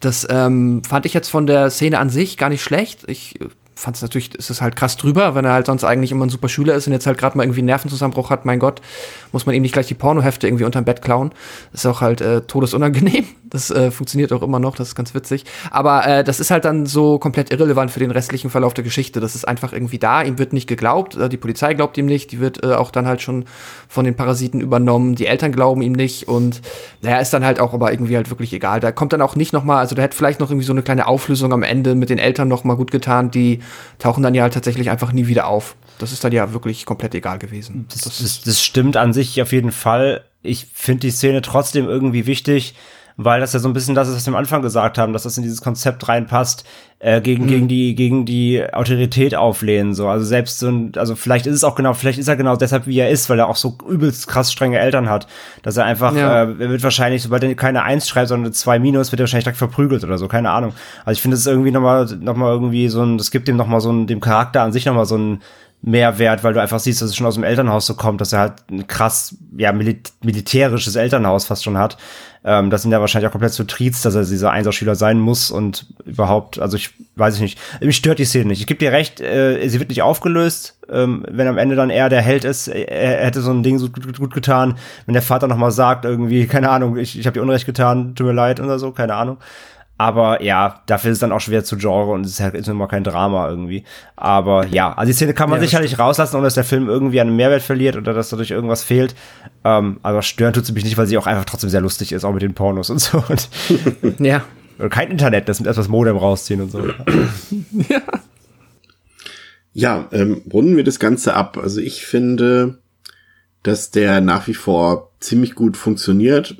Das ähm, fand ich jetzt von der Szene an sich gar nicht schlecht. Ich fand es natürlich, ist es halt krass drüber, wenn er halt sonst eigentlich immer ein super Schüler ist und jetzt halt gerade mal irgendwie einen Nervenzusammenbruch hat, mein Gott, muss man ihm nicht gleich die Pornohefte irgendwie unterm Bett klauen. Ist auch halt äh, todesunangenehm. Das äh, funktioniert auch immer noch, das ist ganz witzig. Aber äh, das ist halt dann so komplett irrelevant für den restlichen Verlauf der Geschichte. Das ist einfach irgendwie da, ihm wird nicht geglaubt, äh, die Polizei glaubt ihm nicht, die wird äh, auch dann halt schon von den Parasiten übernommen, die Eltern glauben ihm nicht und naja, ist dann halt auch aber irgendwie halt wirklich egal. Da kommt dann auch nicht noch mal, also da hätte vielleicht noch irgendwie so eine kleine Auflösung am Ende mit den Eltern noch mal gut getan, die tauchen dann ja halt tatsächlich einfach nie wieder auf. Das ist dann ja wirklich komplett egal gewesen. Das, das, das stimmt an sich auf jeden Fall. Ich finde die Szene trotzdem irgendwie wichtig, weil das ja so ein bisschen das ist, was wir am Anfang gesagt haben, dass das in dieses Konzept reinpasst, äh, gegen, Mhm. gegen die, gegen die Autorität auflehnen, so. Also selbst so ein, also vielleicht ist es auch genau, vielleicht ist er genau deshalb, wie er ist, weil er auch so übelst krass strenge Eltern hat, dass er einfach, Ja. äh, er wird wahrscheinlich, sobald er keine Eins schreibt, sondern eine zwei Minus, wird er wahrscheinlich direkt verprügelt oder so, keine Ahnung. Also ich finde, es ist irgendwie nochmal, nochmal irgendwie so ein, das gibt dem nochmal so ein, dem Charakter an sich nochmal so ein, Mehrwert, weil du einfach siehst, dass es schon aus dem Elternhaus so kommt, dass er halt ein krass, ja, milit militärisches Elternhaus fast schon hat. Ähm, das sind ja wahrscheinlich auch komplett so triezt, dass er dieser Einserschüler sein muss und überhaupt, also ich weiß ich nicht. Mich stört die Szene nicht. Ich gebe dir recht, äh, sie wird nicht aufgelöst, ähm, wenn am Ende dann er der Held ist, er, er hätte so ein Ding so gut, gut getan, wenn der Vater noch mal sagt, irgendwie, keine Ahnung, ich, ich habe dir Unrecht getan, tut mir leid oder so, keine Ahnung. Aber ja, dafür ist es dann auch schwer zu Genre und es ist halt ist immer kein Drama irgendwie. Aber ja, also die Szene kann man Ja, sicherlich rauslassen, ohne dass der Film irgendwie einen Mehrwert verliert oder dass dadurch irgendwas fehlt. Ähm, aber stören tut sie mich nicht, weil sie auch einfach trotzdem sehr lustig ist, auch mit den Pornos und so. Und Ja. kein Internet, das mit etwas Modem rausziehen und so. Ja, ähm, runden wir das Ganze ab. Also ich finde, dass der nach wie vor ziemlich gut funktioniert.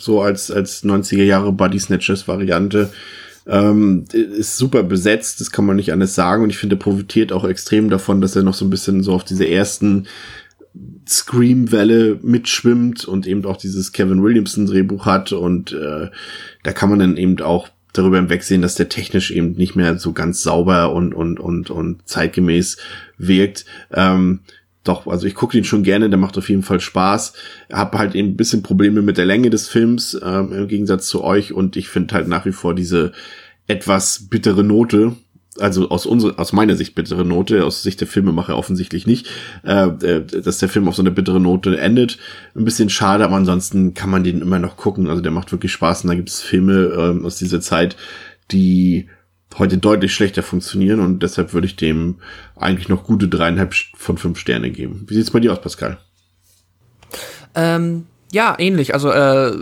So als, als 90er Jahre Body Snatchers Variante. Ähm, ist super besetzt, das kann man nicht anders sagen. Und ich finde, er profitiert auch extrem davon, dass er noch so ein bisschen so auf diese ersten Scream-Welle mitschwimmt und eben auch dieses Kevin Williamson-Drehbuch hat. Und äh, da kann man dann eben auch darüber hinwegsehen, dass der technisch eben nicht mehr so ganz sauber und, und, und, und zeitgemäß wirkt. Ähm, doch, also ich gucke den schon gerne, der macht auf jeden Fall Spaß. Hab halt eben ein bisschen Probleme mit der Länge des Films, ähm, im Gegensatz zu euch. Und ich finde halt nach wie vor diese etwas bittere Note, also aus unserer, aus meiner Sicht bittere Note, aus Sicht der Filmemacher offensichtlich nicht, äh, äh, dass der Film auf so eine bittere Note endet. Ein bisschen schade, aber ansonsten kann man den immer noch gucken. Also der macht wirklich Spaß und da gibt es Filme ähm, aus dieser Zeit, die heute deutlich schlechter funktionieren und deshalb würde ich dem eigentlich noch gute dreieinhalb von fünf Sterne geben. Wie sieht's bei dir aus, Pascal? Ähm, ja, ähnlich. Also äh,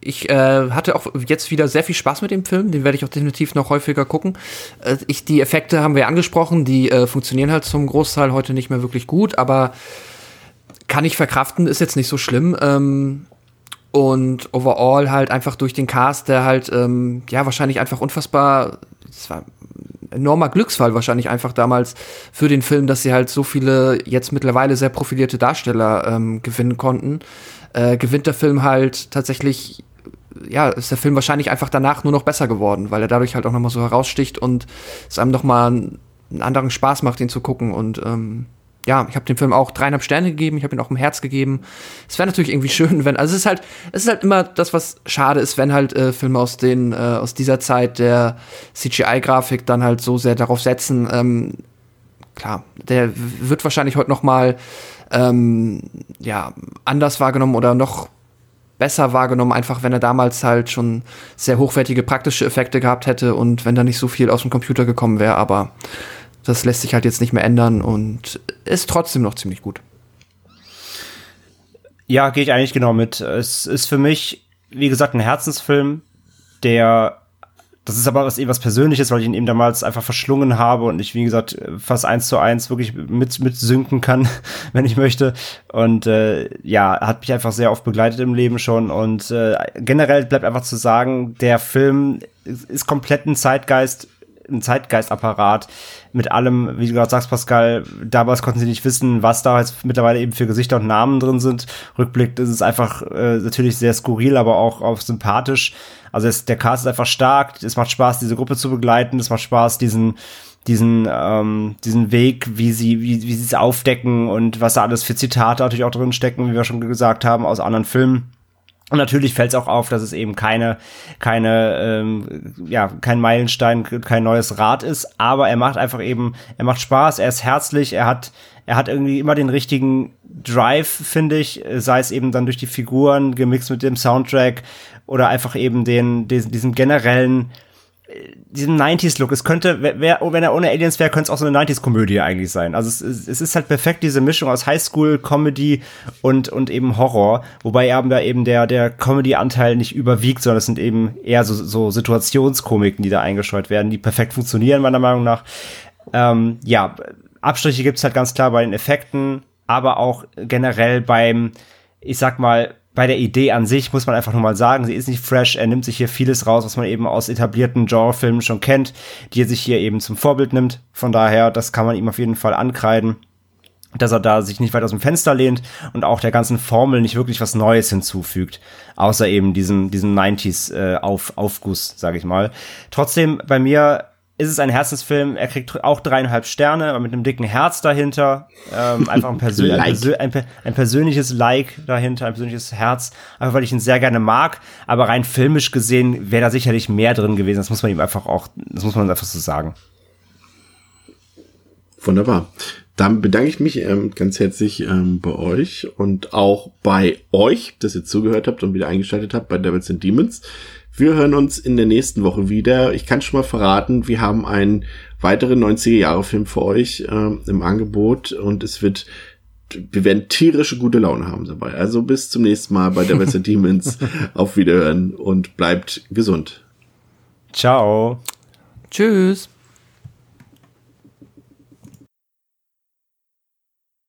ich äh, hatte auch jetzt wieder sehr viel Spaß mit dem Film. Den werde ich auch definitiv noch häufiger gucken. Äh, ich, die Effekte haben wir angesprochen, die äh, funktionieren halt zum Großteil heute nicht mehr wirklich gut, aber kann ich verkraften, ist jetzt nicht so schlimm. Ähm, und overall halt einfach durch den Cast, der halt, ähm, ja, wahrscheinlich einfach unfassbar, es war ein enormer Glücksfall wahrscheinlich einfach damals für den Film, dass sie halt so viele jetzt mittlerweile sehr profilierte Darsteller ähm, gewinnen konnten. Äh, gewinnt der Film halt tatsächlich, ja, ist der Film wahrscheinlich einfach danach nur noch besser geworden, weil er dadurch halt auch nochmal so heraussticht und es einem nochmal einen anderen Spaß macht, ihn zu gucken und ähm, ja, ich habe dem Film auch dreieinhalb Sterne gegeben, ich habe ihn auch ein Herz gegeben. Es wäre natürlich irgendwie schön, wenn, also es ist halt, es ist halt immer das, was schade ist, wenn halt äh, Filme aus den, äh, aus dieser Zeit der CGI-Grafik dann halt so sehr darauf setzen. Ähm, klar, der wird wahrscheinlich heute noch mal ähm, ja anders wahrgenommen oder noch besser wahrgenommen, einfach wenn er damals halt schon sehr hochwertige praktische Effekte gehabt hätte und wenn da nicht so viel aus dem Computer gekommen wäre, aber das lässt sich halt jetzt nicht mehr ändern und ist trotzdem noch ziemlich gut. Ja, gehe ich eigentlich genau mit. Es ist für mich, wie gesagt, ein Herzensfilm, der das ist aber was eben was Persönliches, weil ich ihn eben damals einfach verschlungen habe und ich, wie gesagt, fast eins zu eins wirklich mit, mit synken kann, wenn ich möchte. Und äh, ja, hat mich einfach sehr oft begleitet im Leben schon. Und äh, generell bleibt einfach zu sagen, der Film ist komplett ein Zeitgeist, ein Zeitgeistapparat mit allem, wie du gerade sagst, Pascal, damals konnten sie nicht wissen, was da jetzt mittlerweile eben für Gesichter und Namen drin sind. Rückblick ist es einfach äh, natürlich sehr skurril, aber auch, auch sympathisch. Also es, der Cast ist einfach stark, es macht Spaß, diese Gruppe zu begleiten, es macht Spaß, diesen diesen, ähm, diesen Weg, wie sie, wie, wie sie es aufdecken und was da alles für Zitate natürlich auch drin stecken, wie wir schon gesagt haben, aus anderen Filmen. Und natürlich fällt es auch auf, dass es eben keine, keine, ähm, ja, kein Meilenstein, kein neues Rad ist, aber er macht einfach eben, er macht Spaß, er ist herzlich, er hat, er hat irgendwie immer den richtigen Drive, finde ich, sei es eben dann durch die Figuren gemixt mit dem Soundtrack oder einfach eben den, diesen, diesen generellen, diesem 90s-Look. Es könnte, wär, wenn er ohne Aliens wäre, könnte es auch so eine 90s-Komödie eigentlich sein. Also es, es, ist halt perfekt diese Mischung aus Highschool, Comedy und, und eben Horror. Wobei eben da eben der, der Comedy-Anteil nicht überwiegt, sondern es sind eben eher so, so Situationskomiken, die da eingescheut werden, die perfekt funktionieren, meiner Meinung nach. Ähm, ja, Abstriche gibt's halt ganz klar bei den Effekten, aber auch generell beim, ich sag mal, bei der Idee an sich muss man einfach nur mal sagen, sie ist nicht fresh. Er nimmt sich hier vieles raus, was man eben aus etablierten Genrefilmen schon kennt, die er sich hier eben zum Vorbild nimmt. Von daher, das kann man ihm auf jeden Fall ankreiden, dass er da sich nicht weit aus dem Fenster lehnt und auch der ganzen Formel nicht wirklich was Neues hinzufügt, außer eben diesen diesen 90s äh, auf Aufguss, sage ich mal. Trotzdem bei mir ist es ein Herzensfilm. Er kriegt auch dreieinhalb Sterne, aber mit einem dicken Herz dahinter. Ähm, einfach ein, Persön like. ein, Persön ein, ein, persönliches Like dahinter, ein persönliches Herz. Einfach weil ich ihn sehr gerne mag. Aber rein filmisch gesehen wäre da sicherlich mehr drin gewesen. Das muss man ihm einfach auch, das muss man einfach so sagen. Wunderbar. Dann bedanke ich mich ähm, ganz herzlich ähm, bei euch und auch bei euch, dass ihr zugehört habt und wieder eingeschaltet habt bei Devils and Demons. Wir hören uns in der nächsten Woche wieder. Ich kann schon mal verraten, wir haben einen weiteren 90er-Jahre-Film für euch äh, im Angebot und es wird, wir werden tierische gute Laune haben dabei. Also bis zum nächsten Mal bei der Wester Demons. Auf Wiederhören und bleibt gesund. Ciao. Tschüss.